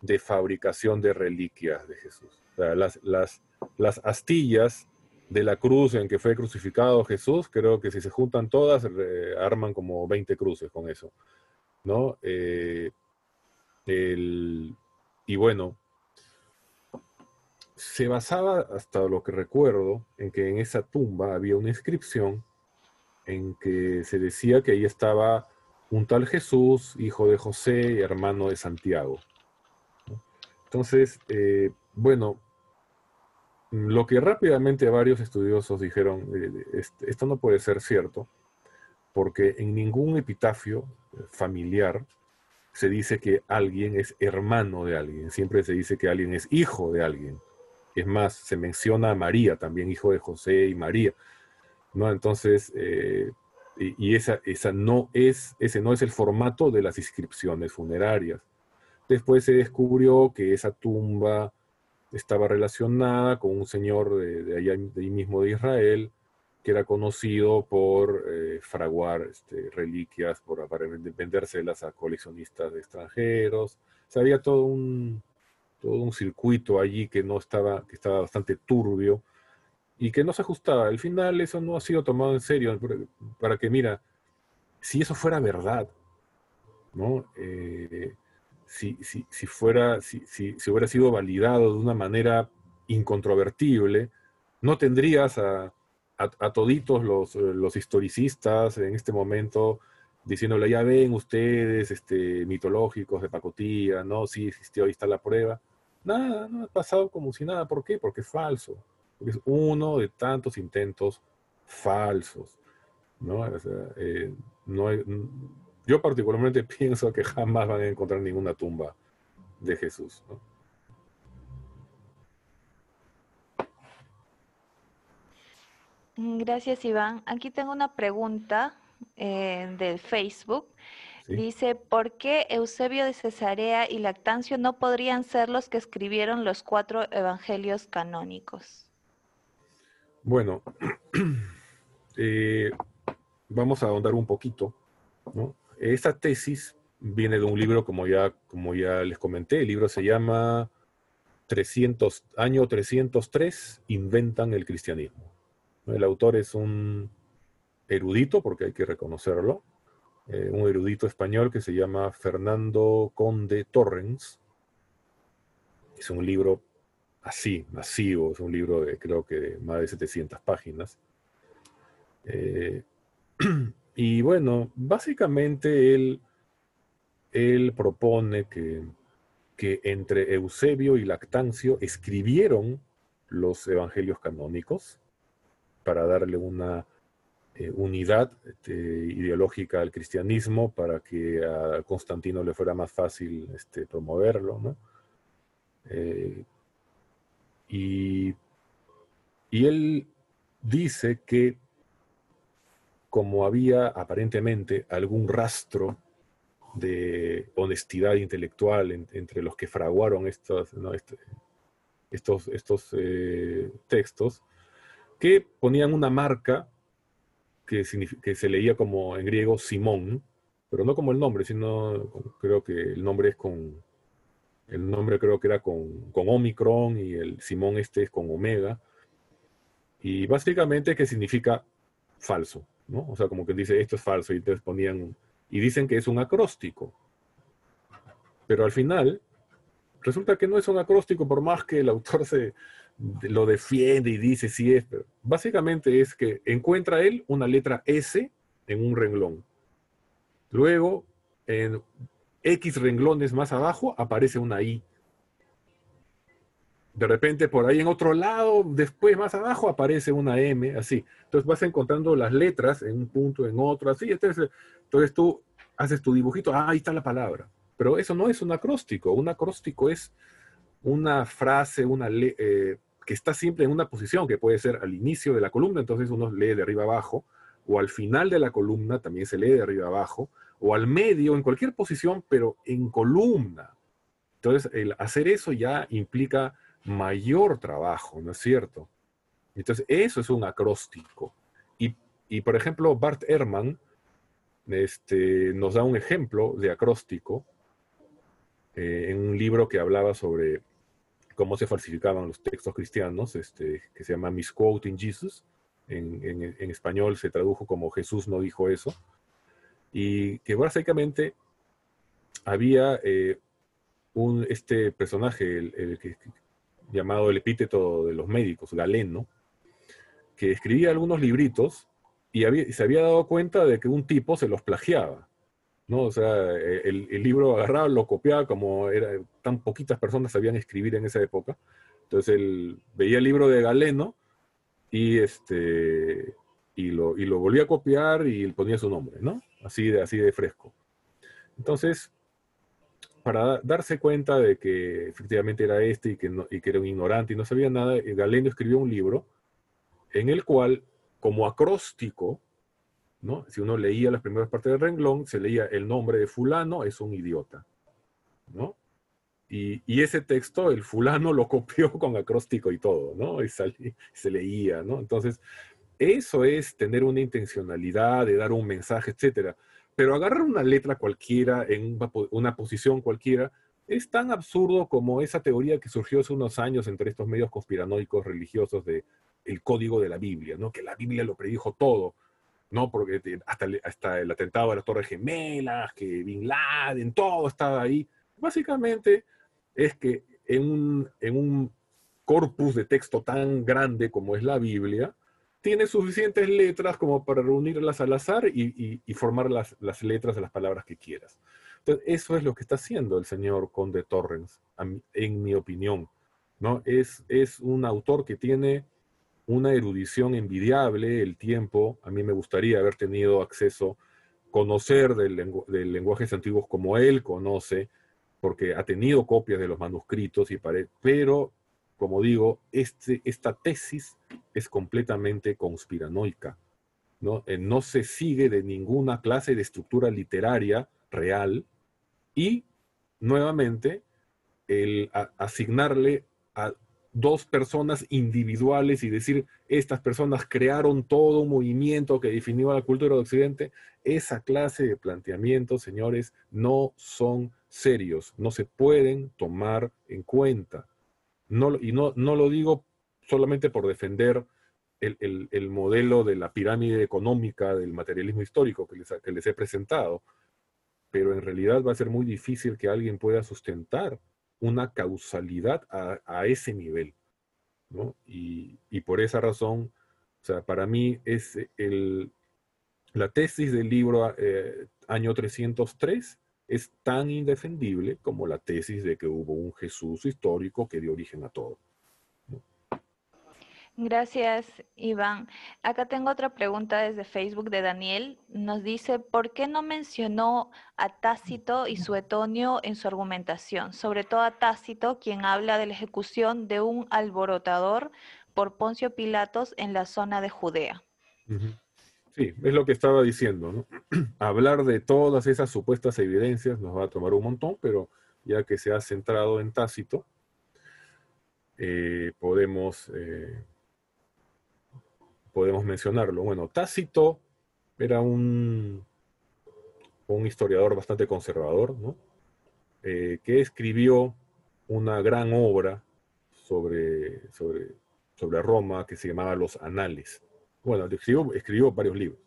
de fabricación de reliquias de Jesús. Las, las, las astillas de la cruz en que fue crucificado Jesús, creo que si se juntan todas, arman como 20 cruces con eso, ¿no? Eh, y bueno, se basaba, hasta lo que recuerdo, en que en esa tumba había una inscripción en que se decía que ahí estaba un tal Jesús, hijo de José y hermano de Santiago. Entonces, eh, bueno, lo que rápidamente varios estudiosos dijeron, eh, esto no puede ser cierto, porque en ningún epitafio familiar se dice que alguien es hermano de alguien, siempre se dice que alguien es hijo de alguien. Es más, se menciona a María, también hijo de José y María. ¿no? Entonces, eh, y, esa, esa no es, ese no es el formato de las inscripciones funerarias. Después se descubrió que esa tumba estaba relacionada con un señor de, allá, de ahí mismo de Israel, que era conocido por eh, fraguar este, reliquias, por, vendérselas a coleccionistas extranjeros. O sea, había todo un, todo un circuito allí que no estaba, que estaba bastante turbio y que no se ajustaba. Al final eso no ha sido tomado en serio para que, mira, si eso fuera verdad, ¿no? Eh, si, si, si fuera, si, si, hubiera sido validado de una manera incontrovertible, no tendrías a, a, toditos los, los, historicistas en este momento diciéndole, ya ven ustedes, este, mitológicos de pacotilla, no, sí existió, ahí está la prueba. Nada, no ha pasado como si nada. ¿Por qué? Porque es falso. Porque es uno de tantos intentos falsos. ¿no? Eh, no hay, yo particularmente pienso que jamás van a encontrar ninguna tumba de Jesús. Gracias, Iván. Aquí tengo una pregunta eh, del Facebook. Dice, ¿por qué Eusebio de Cesarea y Lactancio no podrían ser los que escribieron los cuatro evangelios canónicos? Bueno, eh, vamos a ahondar un poquito, ¿no? Esta tesis viene de un libro, como ya, les comenté, el libro se llama 300, año 303, Inventan el cristianismo. El autor es un erudito, porque hay que reconocerlo, eh, un erudito español que se llama Fernando Conde Torrens. Es un libro así, masivo, es un libro de creo que más de 700 páginas. Eh, y bueno, básicamente él, él propone que, que entre Eusebio y Lactancio escribieron los evangelios canónicos para darle una eh, unidad este, ideológica al cristianismo, para que a Constantino le fuera más fácil este, promoverlo. ¿no? Eh, y, y él dice que como había aparentemente algún rastro de honestidad intelectual entre los que fraguaron estos, este, estos, estos eh, textos, que ponían una marca que, que, se leía como en griego Simón, pero no como el nombre, sino creo que el nombre es con, el nombre creo que era con, con Omicron y el Simón este es con Omega. Y básicamente que significa falso, ¿no? O sea, como que dice esto es falso y entonces ponían, y dicen que es un acróstico. Pero al final, resulta que no es un acróstico por más que el autor se lo defiende y dice si es, pero básicamente es que encuentra él una letra S en un renglón. Luego, en X renglones más abajo aparece una I. De repente por ahí en otro lado, después más abajo aparece una M, así. Entonces vas encontrando las letras en un punto, en otro, así. Entonces, entonces tú haces tu dibujito, ah, ahí está la palabra. Pero eso no es un acróstico. Un acróstico es una frase, una eh, que está siempre en una posición, que puede ser al inicio de la columna, entonces uno lee de arriba abajo, o al final de la columna también se lee de arriba abajo, o al medio, en cualquier posición, pero en columna. Entonces, el hacer eso ya implica mayor trabajo, ¿no es cierto? Entonces, eso es un acróstico. Y, por ejemplo, Bart Ehrman este, nos da un ejemplo de acróstico eh, en un libro que hablaba sobre cómo se falsificaban los textos cristianos, este, que se llama Misquoting Jesus. En, en español se tradujo como Jesús no dijo eso y que básicamente había eh, un, este personaje, el, que, llamado el epíteto de los médicos, Galeno, que escribía algunos libritos y, se había dado cuenta de que un tipo se los plagiaba. ¿no? O sea, el, libro agarraba, lo copiaba, como era, tan poquitas personas sabían escribir en esa época. Entonces él veía el libro de Galeno y, este, y, lo, y lo volvía a copiar y ponía su nombre, ¿no? así de, así de fresco. Entonces, para darse cuenta de que efectivamente era este y que, y que era un ignorante y no sabía nada, eh, Galeno escribió un libro en el cual, como acróstico, ¿no? si uno leía las primeras partes del renglón, se leía el nombre de fulano es un idiota. ¿no? Y, ese texto, el fulano lo copió con acróstico y todo, ¿no? Y se leía, ¿no? Entonces, eso es tener una intencionalidad de dar un mensaje, etcétera. Pero agarrar una letra cualquiera en una posición cualquiera es tan absurdo como esa teoría que surgió hace unos años entre estos medios conspiranoicos religiosos de el código de la Biblia, ¿no? Que la Biblia lo predijo todo, ¿no? Porque hasta, hasta el atentado a las Torres Gemelas, que Bin Laden, todo estaba ahí. Básicamente es que en un, en un corpus de texto tan grande como es la Biblia, tiene suficientes letras como para reunirlas al azar y, formar las, letras de las palabras que quieras. Entonces, eso es lo que está haciendo el señor Conde Torrens, en mi opinión. ¿no? Es, es un autor que tiene una erudición envidiable, el tiempo, a mí me gustaría haber tenido acceso, conocer del, de lenguajes antiguos como él conoce, porque ha tenido copias de los manuscritos, y pero como digo, este, esta tesis es completamente conspiranoica. ¿no? Eh, no se sigue de ninguna clase de estructura literaria real y, nuevamente, el asignarle a dos personas individuales y decir, estas personas crearon todo un movimiento que definió la cultura de Occidente, esa clase de planteamientos, señores, no son serios, no se pueden tomar en cuenta. No, y no, no lo digo solamente por defender el, modelo de la pirámide económica del materialismo histórico que les, que les he presentado, pero en realidad va a ser muy difícil que alguien pueda sustentar una causalidad a, ese nivel. ¿no? Y, por esa razón, o sea, para mí es el, la tesis del libro eh, año 303 es tan indefendible como la tesis de que hubo un Jesús histórico que dio origen a todo. Gracias, Iván. Acá tengo otra pregunta desde Facebook de Daniel. Nos dice, ¿por qué no mencionó a Tácito y Suetonio en su argumentación? Sobre todo a Tácito, quien habla de la ejecución de un alborotador por Poncio Pilatos en la zona de Judea. Sí, es lo que estaba diciendo. ¿no? Hablar de todas esas supuestas evidencias nos va a tomar un montón, pero ya que se ha centrado en Tácito, eh, podemos... Eh, podemos mencionarlo. Bueno, Tácito era un, un historiador bastante conservador. Eh, que escribió una gran obra sobre, sobre, sobre Roma que se llamaba Los Anales. Bueno, escribió, varios libros,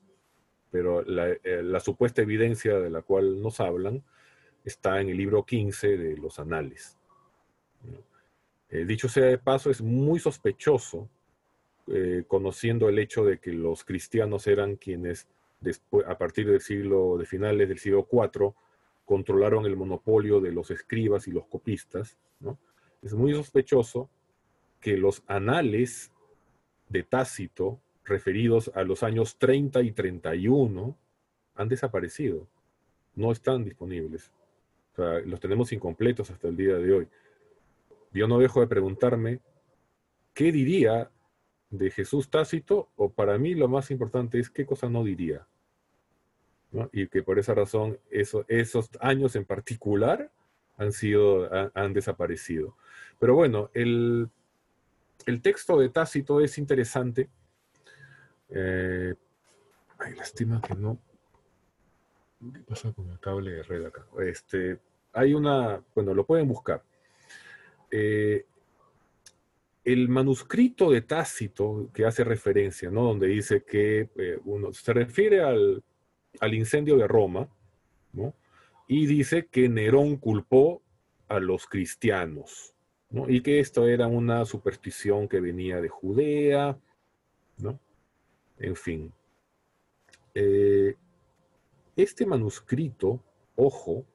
pero la, eh, la, supuesta evidencia de la cual nos hablan está en el libro 15 de Los Anales. Eh, dicho sea de paso, es muy sospechoso eh, conociendo el hecho de que los cristianos eran quienes después, a partir del siglo, de finales del siglo IV, controlaron el monopolio de los escribas y los copistas, Es muy sospechoso que los anales de Tácito, referidos a los años 30 y 31, han desaparecido. No están disponibles. los tenemos incompletos hasta el día de hoy. Yo no dejo de preguntarme, ¿qué diría de Jesús Tácito, o para mí lo más importante es qué cosa no diría. Y que por esa razón esos años en particular han, sido, han, desaparecido. Pero bueno, el, texto de Tácito es interesante. Eh, ay, lástima que no. ¿Qué pasa con el cable de red acá? Este, hay una, bueno, lo pueden buscar. Eh, el manuscrito de Tácito que hace referencia, ¿no? donde dice que eh, uno se refiere al, incendio de Roma, ¿no? y dice que Nerón culpó a los cristianos, ¿no? y que esto era una superstición que venía de Judea, ¿no? En fin. Eh, este manuscrito, ojo,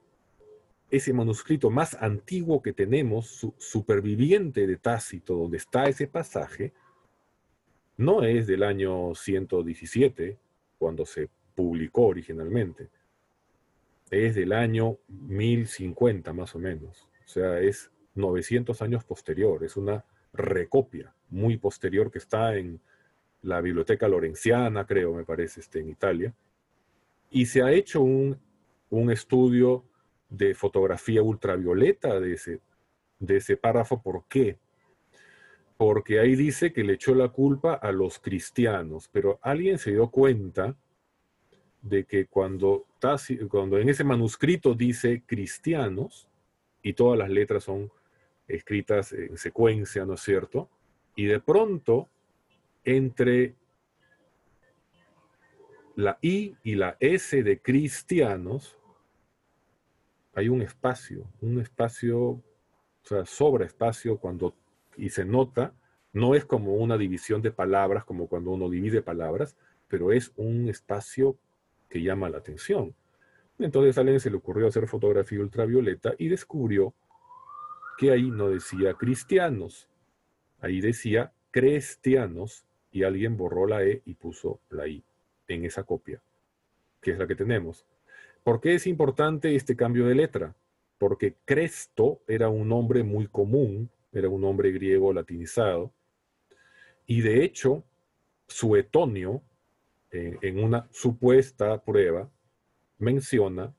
ese manuscrito más antiguo que tenemos, superviviente de Tácito, donde está ese pasaje, no es del año 117, cuando se publicó originalmente. Es del año 1050 más o menos. O sea, es 900 años posterior. Es una recopia muy posterior que está en la Biblioteca Lorenciana, creo, me parece, este, en Italia. Y se ha hecho un, un estudio de fotografía ultravioleta de ese, de ese párrafo. ¿Por qué? Porque ahí dice que le echó la culpa a los cristianos, pero alguien se dio cuenta de que cuando, cuando en ese manuscrito dice cristianos, y todas las letras son escritas en secuencia, ¿no es cierto? Y de pronto, entre la I y la S de cristianos, hay un espacio, un espacio, o sea, sobra espacio cuando, y se nota, no es como una división de palabras, como cuando uno divide palabras, pero es un espacio que llama la atención. Entonces a alguien se le ocurrió hacer fotografía ultravioleta y descubrió que ahí no decía cristianos, ahí decía cristianos alguien borró la E y puso la I en esa copia, que es la que tenemos. ¿Por qué es importante este cambio de letra? Porque Cresto era un nombre muy común, era un nombre griego latinizado, y de hecho, Suetonio, en una supuesta prueba, menciona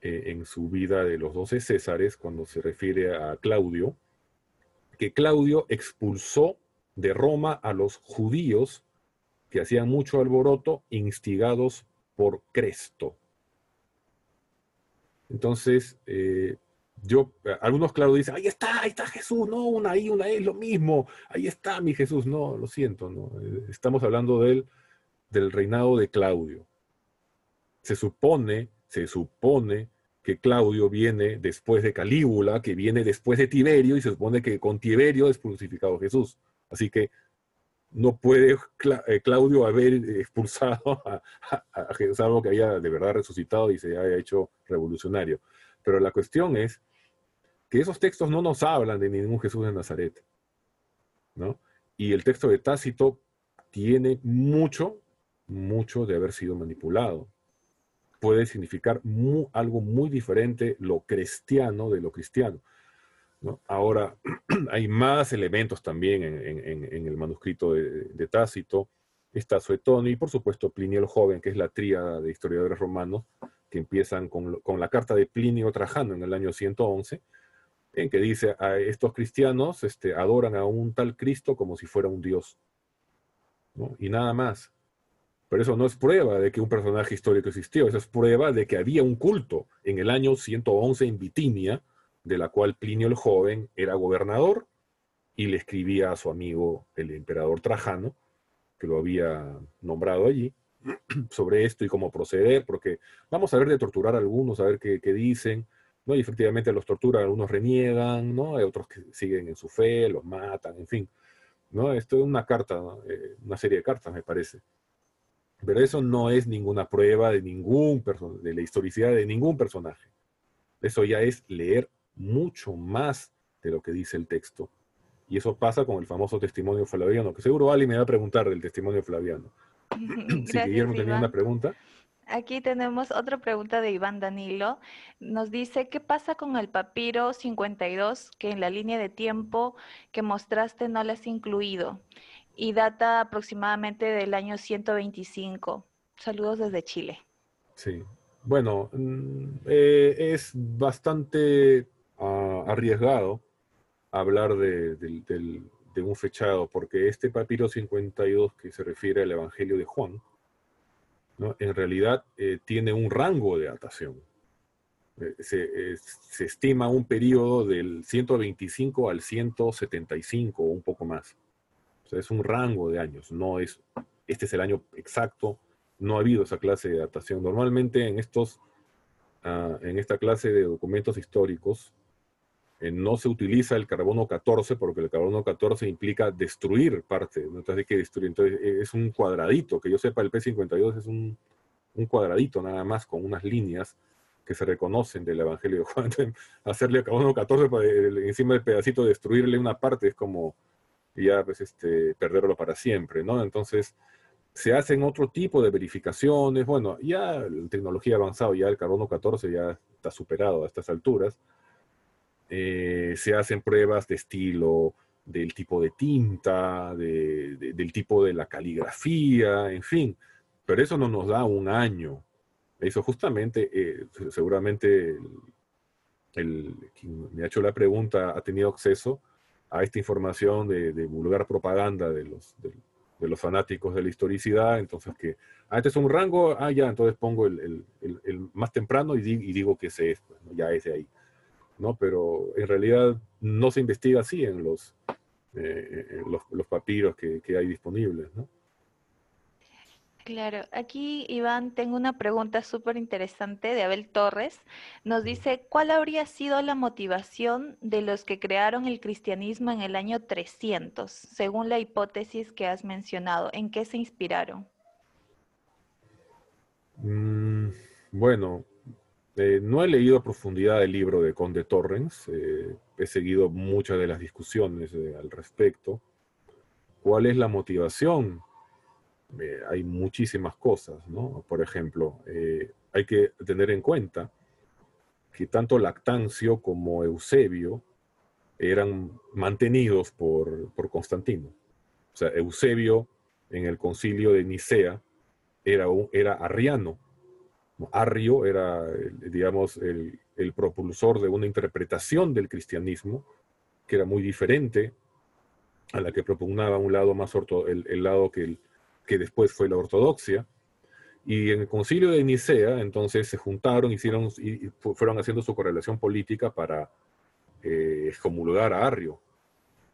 eh, en su vida de los doce Césares, cuando se refiere a Claudio, que Claudio expulsó de Roma a los judíos que hacían mucho alboroto, instigados por Cresto. Entonces, eh, yo, algunos claro dicen, ahí está, ahí está Jesús, no, una I, una E, lo mismo, ahí está mi Jesús, no, lo siento, no, estamos hablando del, del reinado de Claudio. Se supone, se supone que Claudio viene después de Calígula, que viene después de Tiberio, y se supone que con Tiberio es crucificado Jesús. Así que no puede eh, Claudio haber expulsado a, Jesús, algo que haya de verdad resucitado y se haya hecho revolucionario. Pero la cuestión es que esos textos no nos hablan de ningún Jesús de Nazaret. ¿no? Y el texto de Tácito tiene mucho, mucho de haber sido manipulado puede significar algo muy diferente lo cristiano de lo cristiano. Ahora, hay más elementos también en, el manuscrito de, Tácito. Está Suetón y, por supuesto, Plinio el Joven, que es la tríada de historiadores romanos, que empiezan con, la carta de Plinio Trajano en el año 111, en que dice, a estos cristianos este, adoran a un tal Cristo como si fuera un Dios. Y nada más. Pero eso no es prueba de que un personaje histórico existió, eso es prueba de que había un culto en el año 111 en Bitinia, de la cual Plinio el Joven era gobernador y le escribía a su amigo el emperador Trajano, que lo había nombrado allí, sobre esto y cómo proceder, porque vamos a ver de torturar a algunos, a ver qué, dicen, ¿no? Y efectivamente los torturan, algunos reniegan, ¿no? Hay otros que siguen en su fe, los matan, en fin, ¿no? Esto es una carta, eh, una serie de cartas, me parece. Pero eso no es ninguna prueba de ningún de la historicidad de ningún personaje. Eso ya es leer mucho más de lo que dice el texto. Y eso pasa con el famoso testimonio flaviano, que seguro Ali me va a preguntar del testimonio flaviano. si Guillermo tenía una pregunta. Aquí tenemos otra pregunta de Iván Danilo. Nos dice, ¿qué pasa con el papiro 52 que en la línea de tiempo que mostraste no lo has incluido? y data aproximadamente del año 125. Saludos desde Chile. Sí, bueno, mm, eh, es bastante arriesgado hablar de, un fechado, porque este papiro 52 que se refiere al Evangelio de Juan, en realidad eh, tiene un rango de datación. Eh, se, se, estima un periodo del 125 al 175 o un poco más es un rango de años, no es, este es el año exacto, no ha habido esa clase de datación. Normalmente en, estos, ah, en esta clase de documentos históricos eh, no se utiliza el carbono 14 porque el carbono 14 implica destruir parte, entonces hay que destruir. Entonces e, es un cuadradito, que yo sepa el P52 es un, un cuadradito nada más con unas líneas que se reconocen del Evangelio de Juan. hacerle carbono 14 para, encima del pedacito, destruirle una parte es como ya pues, este, perderlo para siempre, ¿no? Entonces, se hacen otro tipo de verificaciones, bueno, ya la tecnología ha avanzado, ya el carbono 14 ya está superado a estas alturas, eh, se hacen pruebas de estilo, del tipo de tinta, del tipo de la caligrafía, en fin, pero eso no nos da un año. Eso justamente, eh, seguramente el, quien me ha hecho la pregunta ha tenido acceso a esta información de, vulgar propaganda de los, de, los fanáticos de la historicidad, entonces que, ah, este es un rango, ah, ya, entonces pongo el, más temprano y, digo que ese es, pues, ya es de ahí, ¿no? Pero en realidad no se investiga así en los, eh, los, los, papiros que, que hay disponibles, ¿no? Claro, aquí Iván, tengo una pregunta súper interesante de Abel Torres. Nos dice, ¿cuál habría sido la motivación de los que crearon el cristianismo en el año 300, según la hipótesis que has mencionado? ¿En qué se inspiraron? Mm, bueno, eh, no he leído a profundidad el libro de Conde Torrens, eh, he seguido muchas de las discusiones eh, al respecto. ¿Cuál es la motivación? Hay muchísimas cosas, ¿no? Por ejemplo, hay que tener en cuenta que tanto Lactancio como Eusebio eran mantenidos por, Constantino. O sea, Eusebio en el concilio de Nicea era, era arriano. Arrio era, digamos, el, propulsor de una interpretación del cristianismo que era muy diferente a la que propugnaba un lado más orto, el lado que que después fue la ortodoxia, Y en el concilio de Nicea, entonces se juntaron, hicieron, y fueron haciendo su correlación política para eh, excomulgar a Arrio.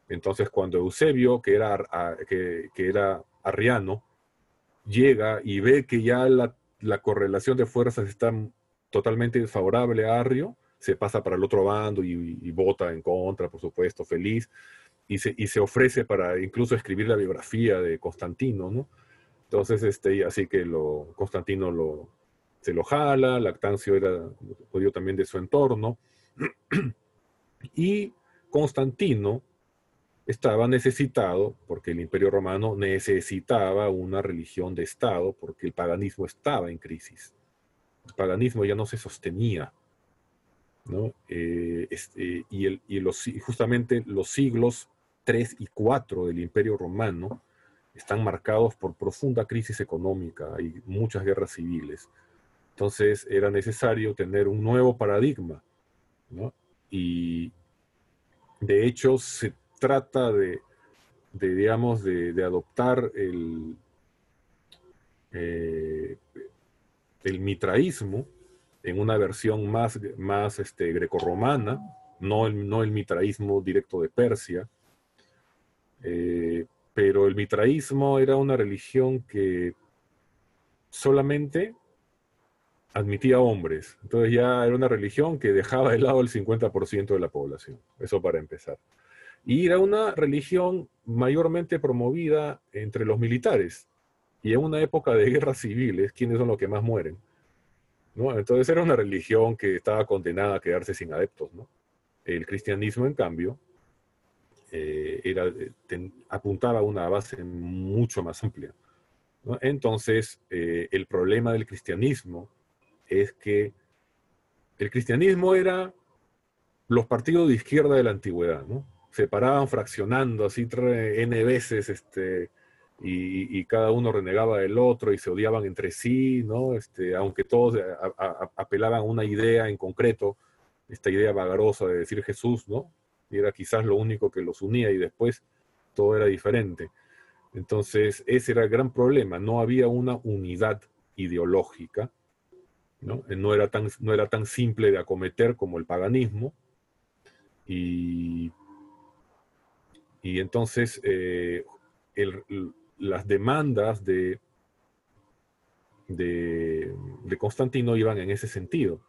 Entonces, cuando Eusebio, que era, que, era arriano, llega y ve que ya la, correlación de fuerzas está totalmente desfavorable a Arrio, se pasa para el otro bando y, vota en contra, por supuesto, feliz, y se, y se, ofrece para incluso escribir la biografía de Constantino, ¿no? Entonces, este, así que lo, Constantino lo, se lo jala, Lactancio era también de su entorno, y Constantino estaba necesitado, porque el imperio romano necesitaba una religión de Estado, porque el paganismo estaba en crisis. El paganismo ya no se sostenía. ¿no? Eh, este, y, el, y los, justamente los siglos 3 y 4 del imperio romano están marcados por profunda crisis económica y muchas guerras civiles. Entonces era necesario tener un nuevo paradigma. ¿no? Y de hecho se trata de, digamos, de, adoptar el, eh, el mitraísmo en una versión más, más este, grecorromana, no el, no el mitraísmo directo de Persia, eh, pero el mitraísmo era una religión que solamente admitía hombres. Entonces ya era una religión que dejaba de lado el 50% de la población. Eso para empezar. Y era una religión mayormente promovida entre los militares. Y en una época de guerras civiles, ¿quiénes son los que más mueren? ¿No? Entonces era una religión que estaba condenada a quedarse sin adeptos. ¿no? El cristianismo, en cambio, eh, era, eh, apuntaba a una base mucho más amplia. Entonces, eh, el problema del cristianismo es que el cristianismo era los partidos de izquierda de la antigüedad, ¿no? Se paraban fraccionando así n veces, este, y, cada uno renegaba del otro y se odiaban entre sí, ¿no? Este, aunque todos apelaban a una idea en concreto, esta idea vagarosa de decir Jesús, ¿no? Y era quizás lo único que los unía y después todo era diferente. Entonces, ese era el gran problema, no había una unidad ideológica, ¿no? No era tan, no era tan simple de acometer como el paganismo, y y entonces eh, las demandas de, de, Constantino iban en ese sentido.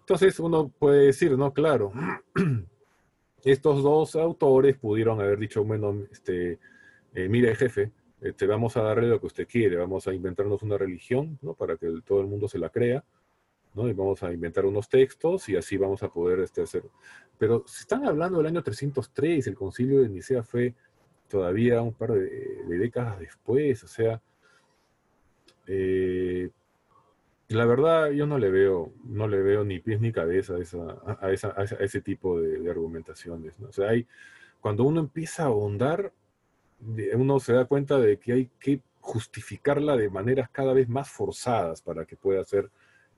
Entonces uno puede decir, no, claro, estos dos autores pudieron haber dicho, bueno, este, eh, mire jefe, te este, vamos a darle lo que usted quiere, vamos a inventarnos una religión, ¿no? Para que todo el mundo se la crea, Y vamos a inventar unos textos y así vamos a poder este, hacer. Pero si están hablando del año 303, el concilio de Nicea fue todavía un par de, décadas después, o sea, eh, la verdad yo no le veo, no le veo ni pies ni cabeza a, esa, a, ese tipo de, argumentaciones. ¿no? O sea, cuando uno empieza a ahondar, uno se da cuenta de que hay que justificarla de maneras cada vez más forzadas para que pueda ser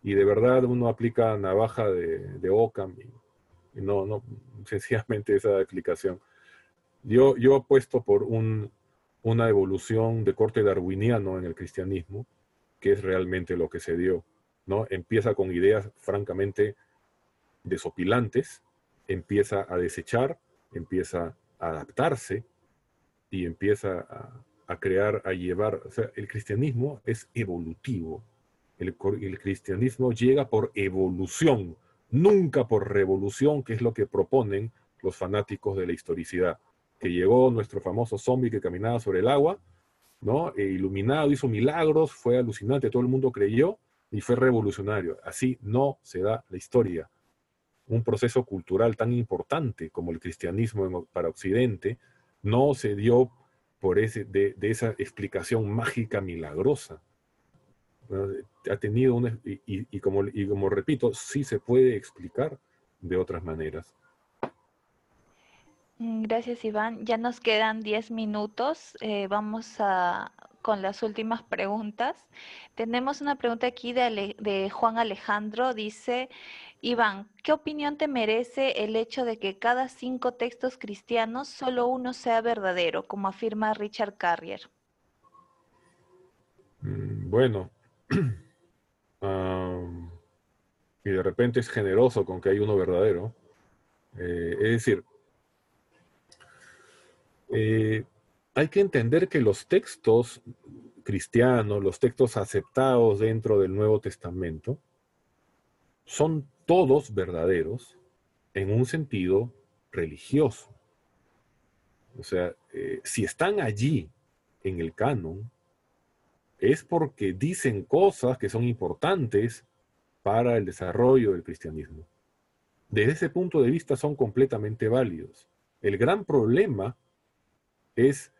y de verdad uno aplica navaja de, de Ockham no, no, sencillamente esa explicación. Yo, yo apuesto por un, una evolución de corte darwiniano en el cristianismo, que es realmente lo que se dio. ¿no? Empieza con ideas francamente desopilantes, empieza a desechar, empieza a adaptarse y empieza a, a crear, a llevar. O sea, el cristianismo es evolutivo, el, cristianismo llega por evolución, nunca por revolución, que es lo que proponen los fanáticos de la historicidad. Que llegó nuestro famoso zombie que caminaba sobre el agua, ¿no? E iluminado, hizo milagros, fue alucinante, todo el mundo creyó y fue revolucionario. Así no se da la historia. Un proceso cultural tan importante como el cristianismo para Occidente no se dio por ese, de esa explicación mágica milagrosa ha tenido una, y, como, y como repito, sí se puede explicar de otras maneras. Mm, gracias, Iván. Ya nos quedan 10 minutos. Eh, vamos a, con las últimas preguntas. Tenemos una pregunta aquí de, de, Juan Alejandro. Dice, Iván, ¿qué opinión te merece el hecho de que cada cinco textos cristianos solo uno sea verdadero, como afirma Richard Carrier? Mm, y de repente es generoso con que hay uno verdadero. Eh, es decir, eh, hay que entender que los textos cristianos, los textos aceptados dentro del Nuevo Testamento, son todos verdaderos en un sentido religioso. O sea, eh, si están allí en el canon, es porque dicen cosas que son importantes para el desarrollo del cristianismo. Desde ese punto de vista son completamente válidos. El gran problema es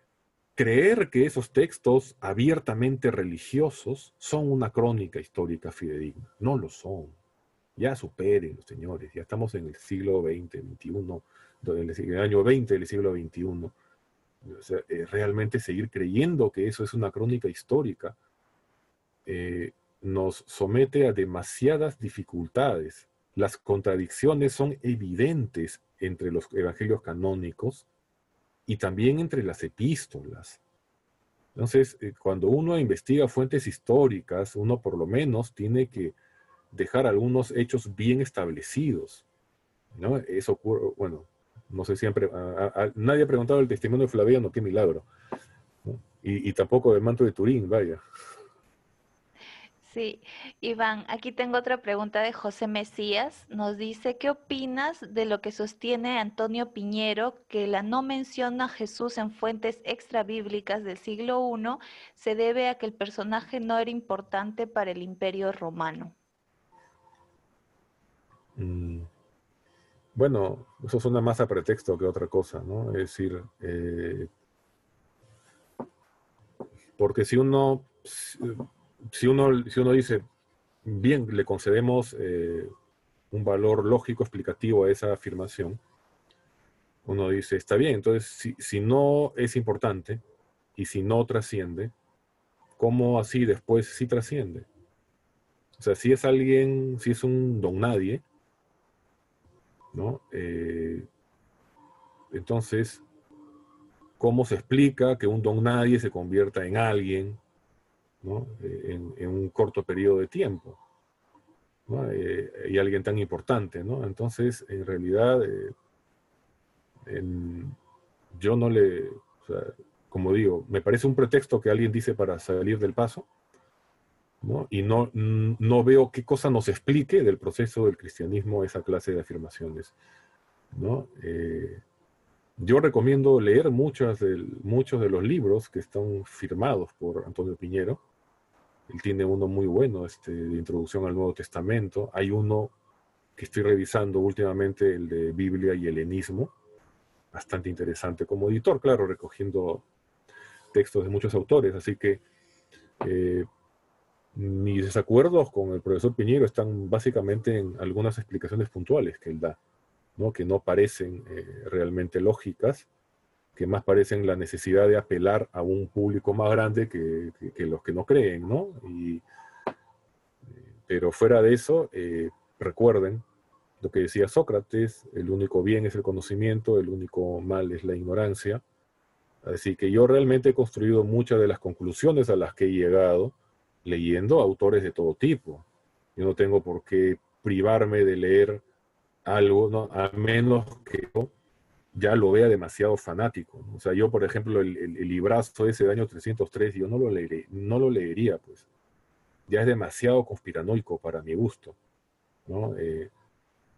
creer que esos textos abiertamente religiosos son una crónica histórica fidedigna. No lo son. Ya superen, señores, ya estamos en el siglo XX, XXI, en el año 20 del siglo XXI. Eh, realmente seguir creyendo que eso es una crónica histórica eh, nos somete a demasiadas dificultades. Las contradicciones son evidentes entre los evangelios canónicos y también entre las epístolas. Entonces, eh, cuando uno investiga fuentes históricas, uno por lo menos tiene que dejar algunos hechos bien establecidos. ¿no? Eso ocurre, bueno, no sé siempre, nadie ha preguntado el testimonio de Flaviano, qué milagro. Y, y, tampoco del manto de Turín, vaya. Sí, Iván, aquí tengo otra pregunta de José Mesías. Nos dice, ¿qué opinas de lo que sostiene Antonio Piñero, que la no mención a Jesús en fuentes extra bíblicas del siglo I se debe a que el personaje no era importante para el imperio romano? Mm, bueno, eso suena más a pretexto que otra cosa, ¿no? Es decir, eh, porque si uno si uno, si uno dice, bien, le concedemos eh, un valor lógico explicativo a esa afirmación, uno dice, está bien, entonces si, si no es importante y si no trasciende, ¿cómo así después sí trasciende? O sea, si es alguien, si es un don nadie, ¿no? Eh, entonces, ¿cómo se explica que un don nadie se convierta en alguien eh, en, un corto periodo de tiempo. Eh, y alguien tan importante. ¿no? Entonces, en realidad, yo no le, como digo, me parece un pretexto que alguien dice para salir del paso. ¿No? Y no, no veo qué cosa nos explique del proceso del cristianismo esa clase de afirmaciones. ¿no? Yo recomiendo leer muchos de, muchos de los libros que están firmados por Antonio Piñero. Él tiene uno muy bueno este, de introducción al Nuevo Testamento. Hay uno que estoy revisando últimamente, el de Biblia y helenismo. Bastante interesante como editor, claro, recogiendo textos de muchos autores. Así que eh, mis desacuerdos con el profesor Piñero están básicamente en algunas explicaciones puntuales que él da. ¿no? que no parecen eh, realmente lógicas, que más parecen la necesidad de apelar a un público más grande que, los que no creen, ¿no? Y, pero fuera de eso, eh, recuerden lo que decía Sócrates, el único bien es el conocimiento, el único mal es la ignorancia. Así que yo realmente he construido muchas de las conclusiones a las que he llegado leyendo autores de todo tipo. Yo no tengo por qué privarme de leer algo, ¿no? a menos que ya lo vea demasiado fanático. O sea, yo, por ejemplo, el, el, librazo ese de año 303, yo no lo, leeré, no lo leería, pues. Ya es demasiado conspiranoico para mi gusto. ¿no? Eh,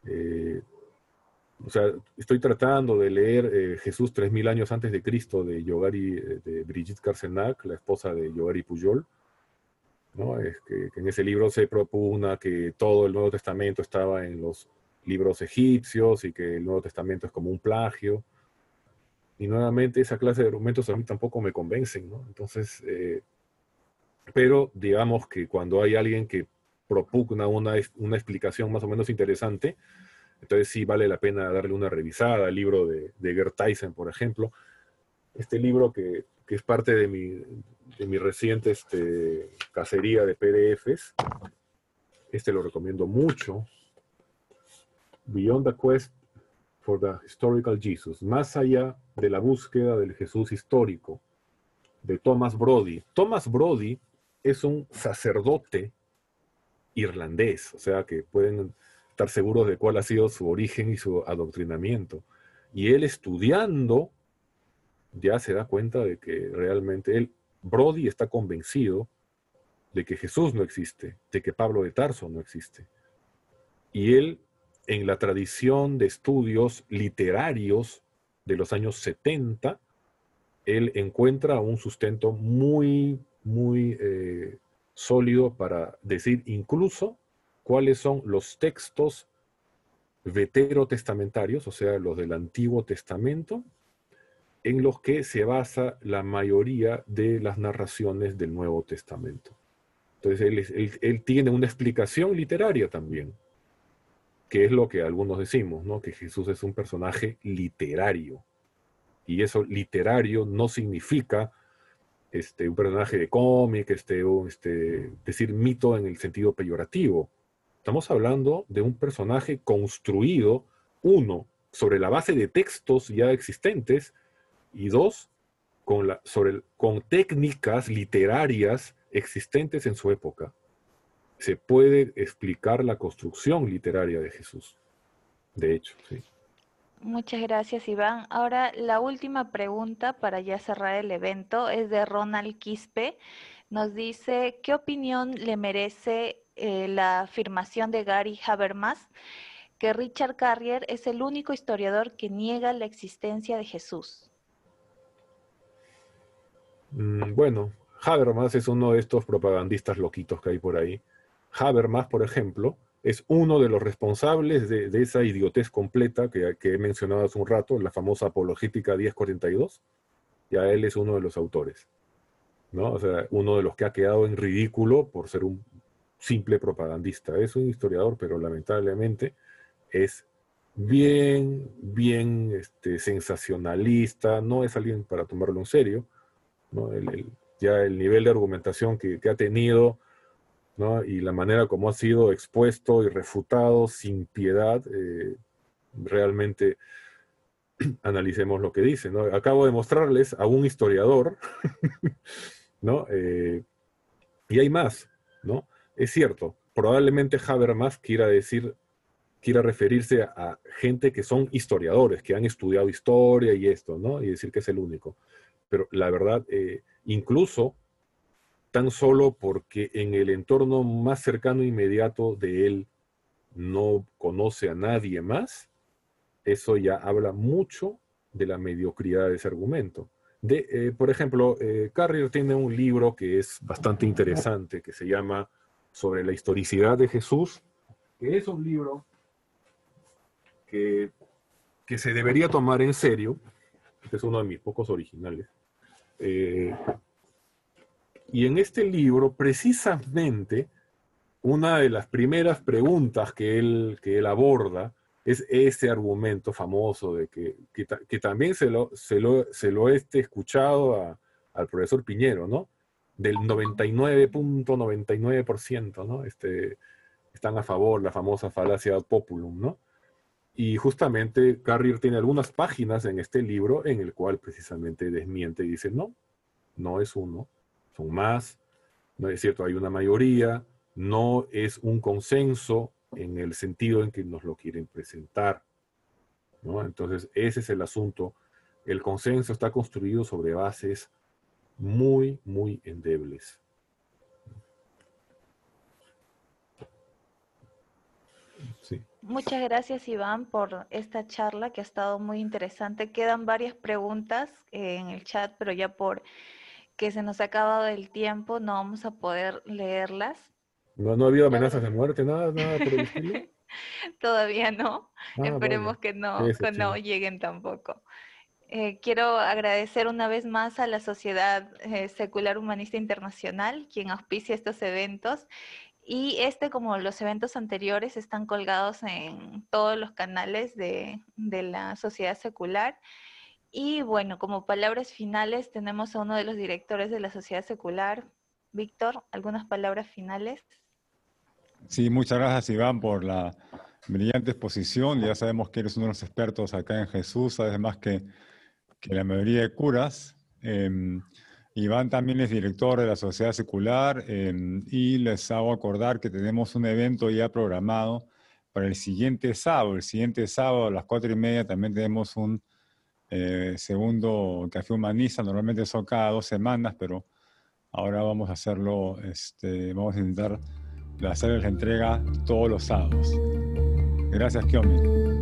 eh, o sea, estoy tratando de leer eh, Jesús 3.000 años antes de Cristo de, Yogari, de Brigitte Carcenac, la esposa de Yogari Pujol. ¿No? Es que, en ese libro se propugna que todo el Nuevo Testamento estaba en los libros egipcios y que el Nuevo Testamento es como un plagio. Y nuevamente esa clase de argumentos a mí tampoco me convencen, ¿no? Entonces, eh, pero digamos que cuando hay alguien que propugna una, una explicación más o menos interesante, entonces sí vale la pena darle una revisada al libro de, de Gert Tyson, por ejemplo. Este libro que, que es parte de mi, de mi reciente este, cacería de PDFs, este lo recomiendo mucho, Beyond the Quest for the Historical Jesus, más allá de la búsqueda del Jesús histórico, de Thomas Brody. Thomas Brody es un sacerdote irlandés, o sea que pueden estar seguros de cuál ha sido su origen y su adoctrinamiento. Y él estudiando ya se da cuenta de que realmente él, Brody está convencido de que Jesús no existe, de que Pablo de Tarso no existe. Y él, en la tradición de estudios literarios de los años 70, él encuentra un sustento muy, muy eh, sólido para decir incluso cuáles son los textos veterotestamentarios, o sea, los del Antiguo Testamento, en los que se basa la mayoría de las narraciones del Nuevo Testamento. Entonces, él, tiene una explicación literaria también, que es lo que algunos decimos, ¿no? que Jesús es un personaje literario. Y eso literario no significa este, un personaje de cómic, este, este, decir mito en el sentido peyorativo. Estamos hablando de un personaje construido, uno, sobre la base de textos ya existentes, y dos, con, técnicas literarias existentes en su época, se puede explicar la construcción literaria de Jesús. De hecho, sí. Muchas gracias, Iván. Ahora, la última pregunta para ya cerrar el evento es de Ronald Quispe. Nos dice, ¿qué opinión le merece eh, la afirmación de Gary Habermas que Richard Carrier es el único historiador que niega la existencia de Jesús? Mm, bueno, Habermas es uno de estos propagandistas loquitos que hay por ahí. Habermas, por ejemplo, es uno de los responsables de, esa idiotez completa que, he mencionado hace un rato, la famosa apologética 1042. Ya él es uno de los autores. ¿no? O sea, uno de los que ha quedado en ridículo por ser un simple propagandista. Es un historiador, pero lamentablemente es bien, bien este, sensacionalista, no es alguien para tomarlo en serio. ¿No? ya el nivel de argumentación que, ha tenido y la manera como ha sido expuesto y refutado sin piedad, eh, realmente analicemos lo que dice. Acabo de mostrarles a un historiador, ¿no? Eh, y hay más, ¿no? Es cierto, probablemente Habermas quiera decir, quiera referirse a, gente que son historiadores, que han estudiado historia y esto, ¿no? Y decir que es el único. Pero la verdad, eh, incluso tan solo porque en el entorno más cercano e inmediato de él no conoce a nadie más, eso ya habla mucho de la mediocridad de ese argumento. De, eh, por ejemplo, eh, Carrier tiene un libro que es bastante interesante, que se llama Sobre la historicidad de Jesús, que es un libro que, que se debería tomar en serio, este es uno de mis pocos originales, eh, y en este libro, precisamente, una de las primeras preguntas que él, que él aborda es ese argumento famoso de que, que, también se lo, se lo, se lo he este, escuchado al profesor Piñero, ¿no? Del 99.99%, ¿no? Este, están a favor, la famosa falacia populum, ¿no? Y justamente Carrier tiene algunas páginas en este libro en el cual precisamente desmiente y dice, no, no es uno, son más, no es cierto, hay una mayoría, no es un consenso en el sentido en que nos lo quieren presentar. ¿no? Entonces, ese es el asunto. El consenso está construido sobre bases muy, muy endebles. Muchas gracias Iván por esta charla que ha estado muy interesante. Quedan varias preguntas eh, en el chat, pero ya por que se nos ha acabado el tiempo no vamos a poder leerlas. No, no ha habido amenazas de muerte, nada, nada por el estilo. Todavía no. Ah, Esperemos que no, que no lleguen tampoco. Eh, quiero agradecer una vez más a la Sociedad eh, Secular Humanista Internacional, quien auspicia estos eventos, y este, como los eventos anteriores, están colgados en todos los canales de, la sociedad secular. Y bueno, como palabras finales, tenemos a uno de los directores de la sociedad secular. Víctor, ¿algunas palabras finales? Sí, muchas gracias Iván por la brillante exposición. Ya sabemos que eres uno de los expertos acá en Jesús, además que, que la mayoría de curas. Em, Iván también es director de la Sociedad Secular em, y les hago acordar que tenemos un evento ya programado para el siguiente sábado. El siguiente sábado a las cuatro y media también tenemos un eh, segundo Café Humanista. Normalmente son cada dos semanas, pero ahora vamos a hacerlo, este, vamos a intentar hacer la entrega todos los sábados. Gracias, Kiomi.